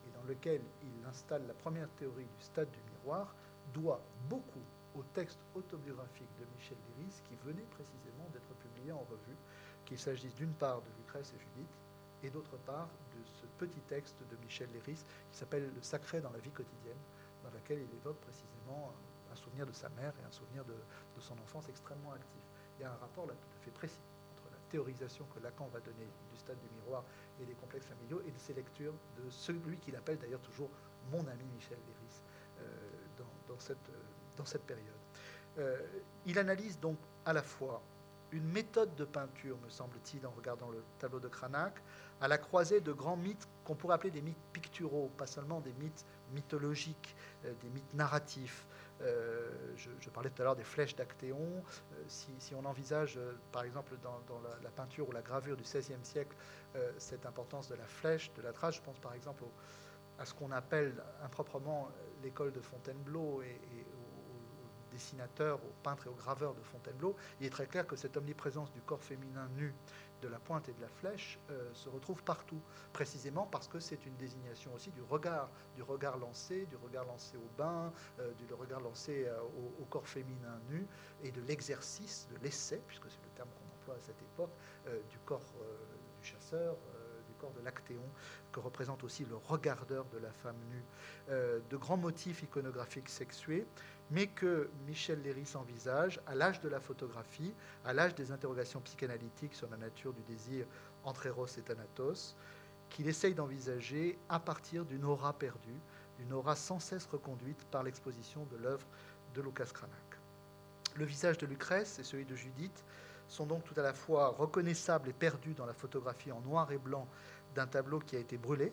et dans lequel il installe la première théorie du stade du miroir, doit beaucoup au texte autobiographique de Michel Léris qui venait précisément d'être publié en revue, qu'il s'agisse d'une part de Lucrèce et Judith et d'autre part de ce petit texte de Michel Léris qui s'appelle Le sacré dans la vie quotidienne, dans lequel il évoque précisément un souvenir de sa mère et un souvenir de, son enfance extrêmement actif. Il y a un rapport là tout à fait précis entre la théorisation que Lacan va donner du stade du miroir et des complexes familiaux et de ses lectures de celui qu'il appelle d'ailleurs toujours mon ami Michel Léris euh, dans, cette, dans cette période. Euh, il analyse donc à la fois une méthode de peinture, me semble-t-il, en regardant le tableau de Cranach, à la croisée de grands mythes qu'on pourrait appeler des mythes picturaux, pas seulement des mythes mythologiques, euh, des mythes narratifs. Euh, je, parlais tout à l'heure des flèches d'Actéon. si, on envisage, par exemple, dans, la, peinture ou la gravure du XVIe siècle, cette importance de la flèche, de la trace, je pense par exemple à ce qu'on appelle improprement l'école de Fontainebleau et, dessinateurs, aux peintres et aux graveurs de Fontainebleau, il est très clair que cette omniprésence du corps féminin nu, de la pointe et de la flèche, euh, se retrouve partout, précisément parce que c'est une désignation aussi du regard, du regard lancé, du regard lancé au bain, euh, du regard lancé euh, au, corps féminin nu, et de l'exercice, de l'essai, puisque c'est le terme qu'on emploie à cette époque, du corps du chasseur, corps de l'Actéon, que représente aussi le regardeur de la femme nue, euh, de grands motifs iconographiques sexués, mais que Michel Léris envisage à l'âge de la photographie, à l'âge des interrogations psychanalytiques sur la nature du désir entre Eros et Thanatos, qu'il essaye d'envisager à partir d'une aura perdue, d'une aura sans cesse reconduite par l'exposition de l'œuvre de Lucas Cranach. Le visage de Lucrèce et celui de Judith sont donc tout à la fois reconnaissables et perdus dans la photographie en noir et blanc d'un tableau qui a été brûlé,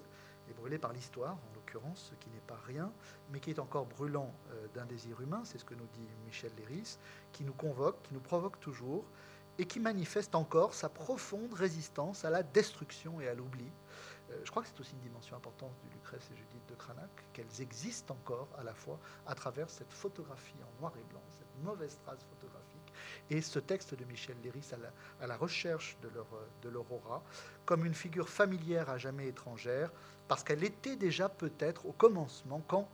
et brûlé par l'histoire en l'occurrence, ce qui n'est pas rien, mais qui est encore brûlant euh, d'un désir humain, c'est ce que nous dit Michel Léris, qui nous convoque, qui nous provoque toujours, et qui manifeste encore sa profonde résistance à la destruction et à l'oubli. Euh, je crois que c'est aussi une dimension importante du Lucrèce et Judith de Cranach, qu'elles existent encore à la fois à travers cette photographie en noir et blanc, cette mauvaise trace photographique et ce texte de Michel Léris à la, recherche de leur, comme une figure familière à jamais étrangère, parce qu'elle était déjà peut-être au commencement, quand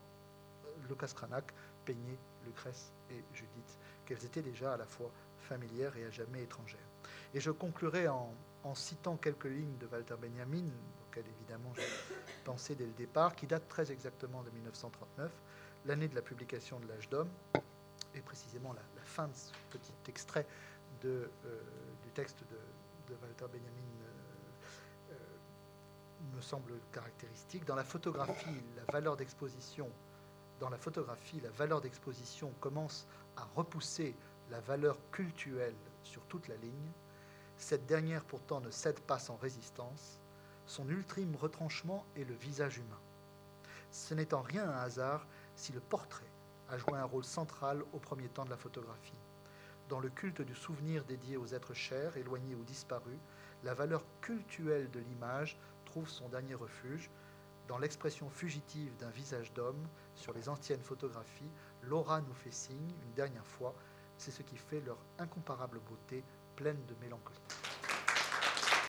Lucas Cranach peignait Lucrèce et Judith, qu'elles étaient déjà à la fois familières et à jamais étrangères. Et je conclurai en, citant quelques lignes de Walter Benjamin, auxquelles évidemment j'ai pensé dès le départ, qui date très exactement de 1939, l'année de la publication de l'âge d'homme, et précisément la, fin de ce petit extrait euh, du texte de, Walter Benjamin euh, euh, me semble caractéristique. Dans la photographie, la valeur d'exposition, dans la photographie, la valeur d'exposition commence à repousser la valeur cultuelle sur toute la ligne. Cette dernière pourtant ne cède pas sans résistance. Son ultime retranchement est le visage humain. Ce n'est en rien un hasard si le portrait a joué un rôle central au premier temps de la photographie. Dans le culte du souvenir dédié aux êtres chers, éloignés ou disparus, la valeur cultuelle de l'image trouve son dernier refuge. Dans l'expression fugitive d'un visage d'homme sur les anciennes photographies, l'aura nous fait signe une dernière fois. C'est ce qui fait leur incomparable beauté pleine de mélancolie.